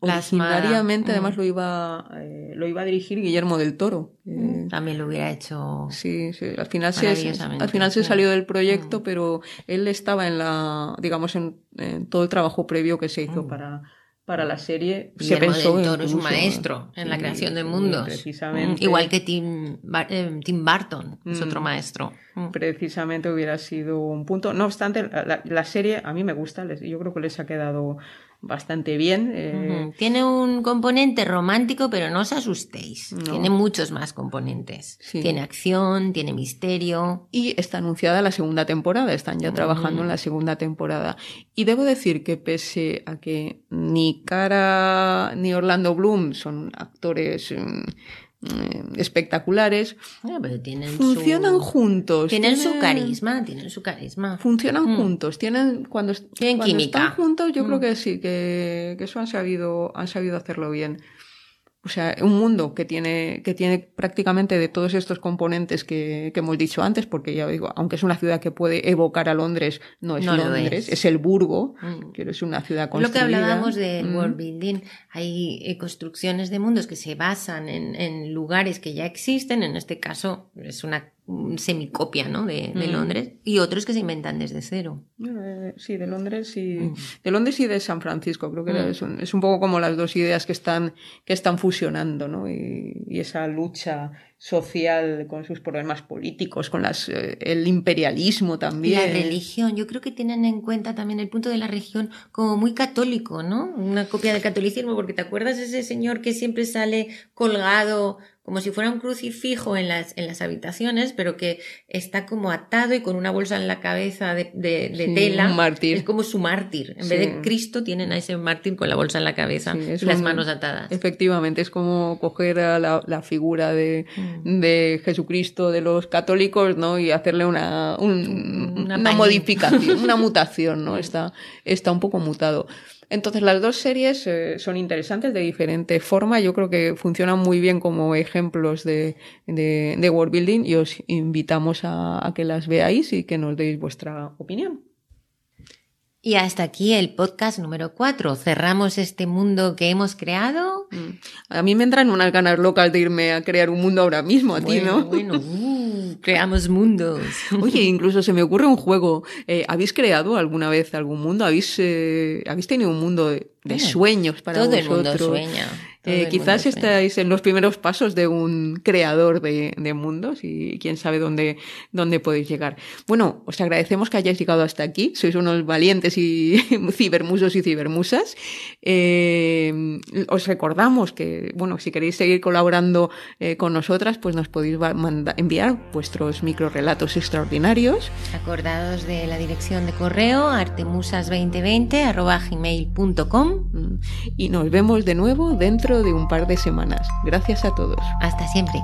originariamente además mm. lo iba, eh, lo iba a dirigir Guillermo del Toro. Mm, también lo hubiera hecho. Sí, sí. Al final se, al final se salió del proyecto, pero él estaba en la, digamos, en, todo el trabajo previo que se hizo para para la serie se pensó del Toro es un maestro en la creación de mundos. Precisamente. Igual que Tim, eh, Tim Burton es otro mm. maestro. Mm. Precisamente hubiera sido un punto. No obstante, la, la, serie a mí me gusta, yo creo que les ha quedado bastante bien. Eh, Tiene un componente romántico, pero no os asustéis. Tiene muchos más componentes. Tiene acción, tiene misterio. Y está anunciada la segunda temporada, están ya trabajando en la segunda temporada. Y debo decir que pese a que ni Cara ni Orlando Bloom son actores mm, eh, espectaculares. funcionan juntos. Tienen, su carisma, tienen su carisma. Funcionan mm. juntos, tienen cuando, tienen química. están juntos, yo creo mm. que sí, que, que, eso han sabido, han sabido hacerlo bien. O sea, un mundo que tiene, que tiene prácticamente de todos estos componentes que, que hemos dicho antes, porque ya digo, aunque es una ciudad que puede evocar a Londres, no es Londres, es. el Burgo, mm. que es una ciudad construida. Lo que hablábamos de mm. world building, hay eh, construcciones de mundos que se basan en, en lugares que ya existen, en este caso es una semicopia ¿no? de, de mm. Londres y otros que se inventan desde cero. Eh, sí, de Londres y mm. de Londres y de San Francisco. Creo que mm. es, un, es, un, poco como las dos ideas que están, que están fusionando, ¿no? Y, y esa lucha social con sus problemas políticos, con las, eh, el imperialismo también. Y la religión. Yo creo que tienen en cuenta también el punto de la religión como muy católico, ¿no? Una copia del catolicismo, porque te acuerdas de ese señor que siempre sale colgado como si fuera un crucifijo en las, en las habitaciones, pero que está como atado y con una bolsa en la cabeza de, de, tela. Un mártir. Es como su mártir. En vez de Cristo tienen a ese mártir con la bolsa en la cabeza y las manos atadas. Efectivamente, es como coger a la, la figura de, mm. de, Jesucristo de los católicos, ¿no? Y hacerle una, una, modificación, una mutación, ¿no? Está, está un poco mutado. Entonces las dos series eh, son interesantes de diferente forma. Yo creo que funcionan muy bien como ejemplos de, de, world building y os invitamos a, a que las veáis y que nos deis vuestra opinión. Y hasta aquí el podcast número 4. Cerramos este mundo que hemos creado. Mm. A mí me entran unas ganas locas de irme a crear un mundo ahora mismo, a ti, ¿no? Bueno, uh, creamos mundos. Oye, incluso se me ocurre un juego. Eh, ¿Habéis creado alguna vez algún mundo? ¿Habéis, eh, ¿habéis tenido un mundo de, sueños para todo vosotros? Todo el mundo sueña. Eh, quizás estáis en los primeros pasos de un creador de, mundos y quién sabe dónde, dónde podéis llegar. Bueno, os agradecemos que hayáis llegado hasta aquí. Sois unos valientes y cibermusos y cibermusas. Eh, os recordamos que, bueno, si queréis seguir colaborando eh, con nosotras, pues nos podéis enviar vuestros microrelatos extraordinarios. Acordados de la dirección de correo artemusas2020 y nos vemos de nuevo dentro de un par de semanas. Gracias a todos. Hasta siempre.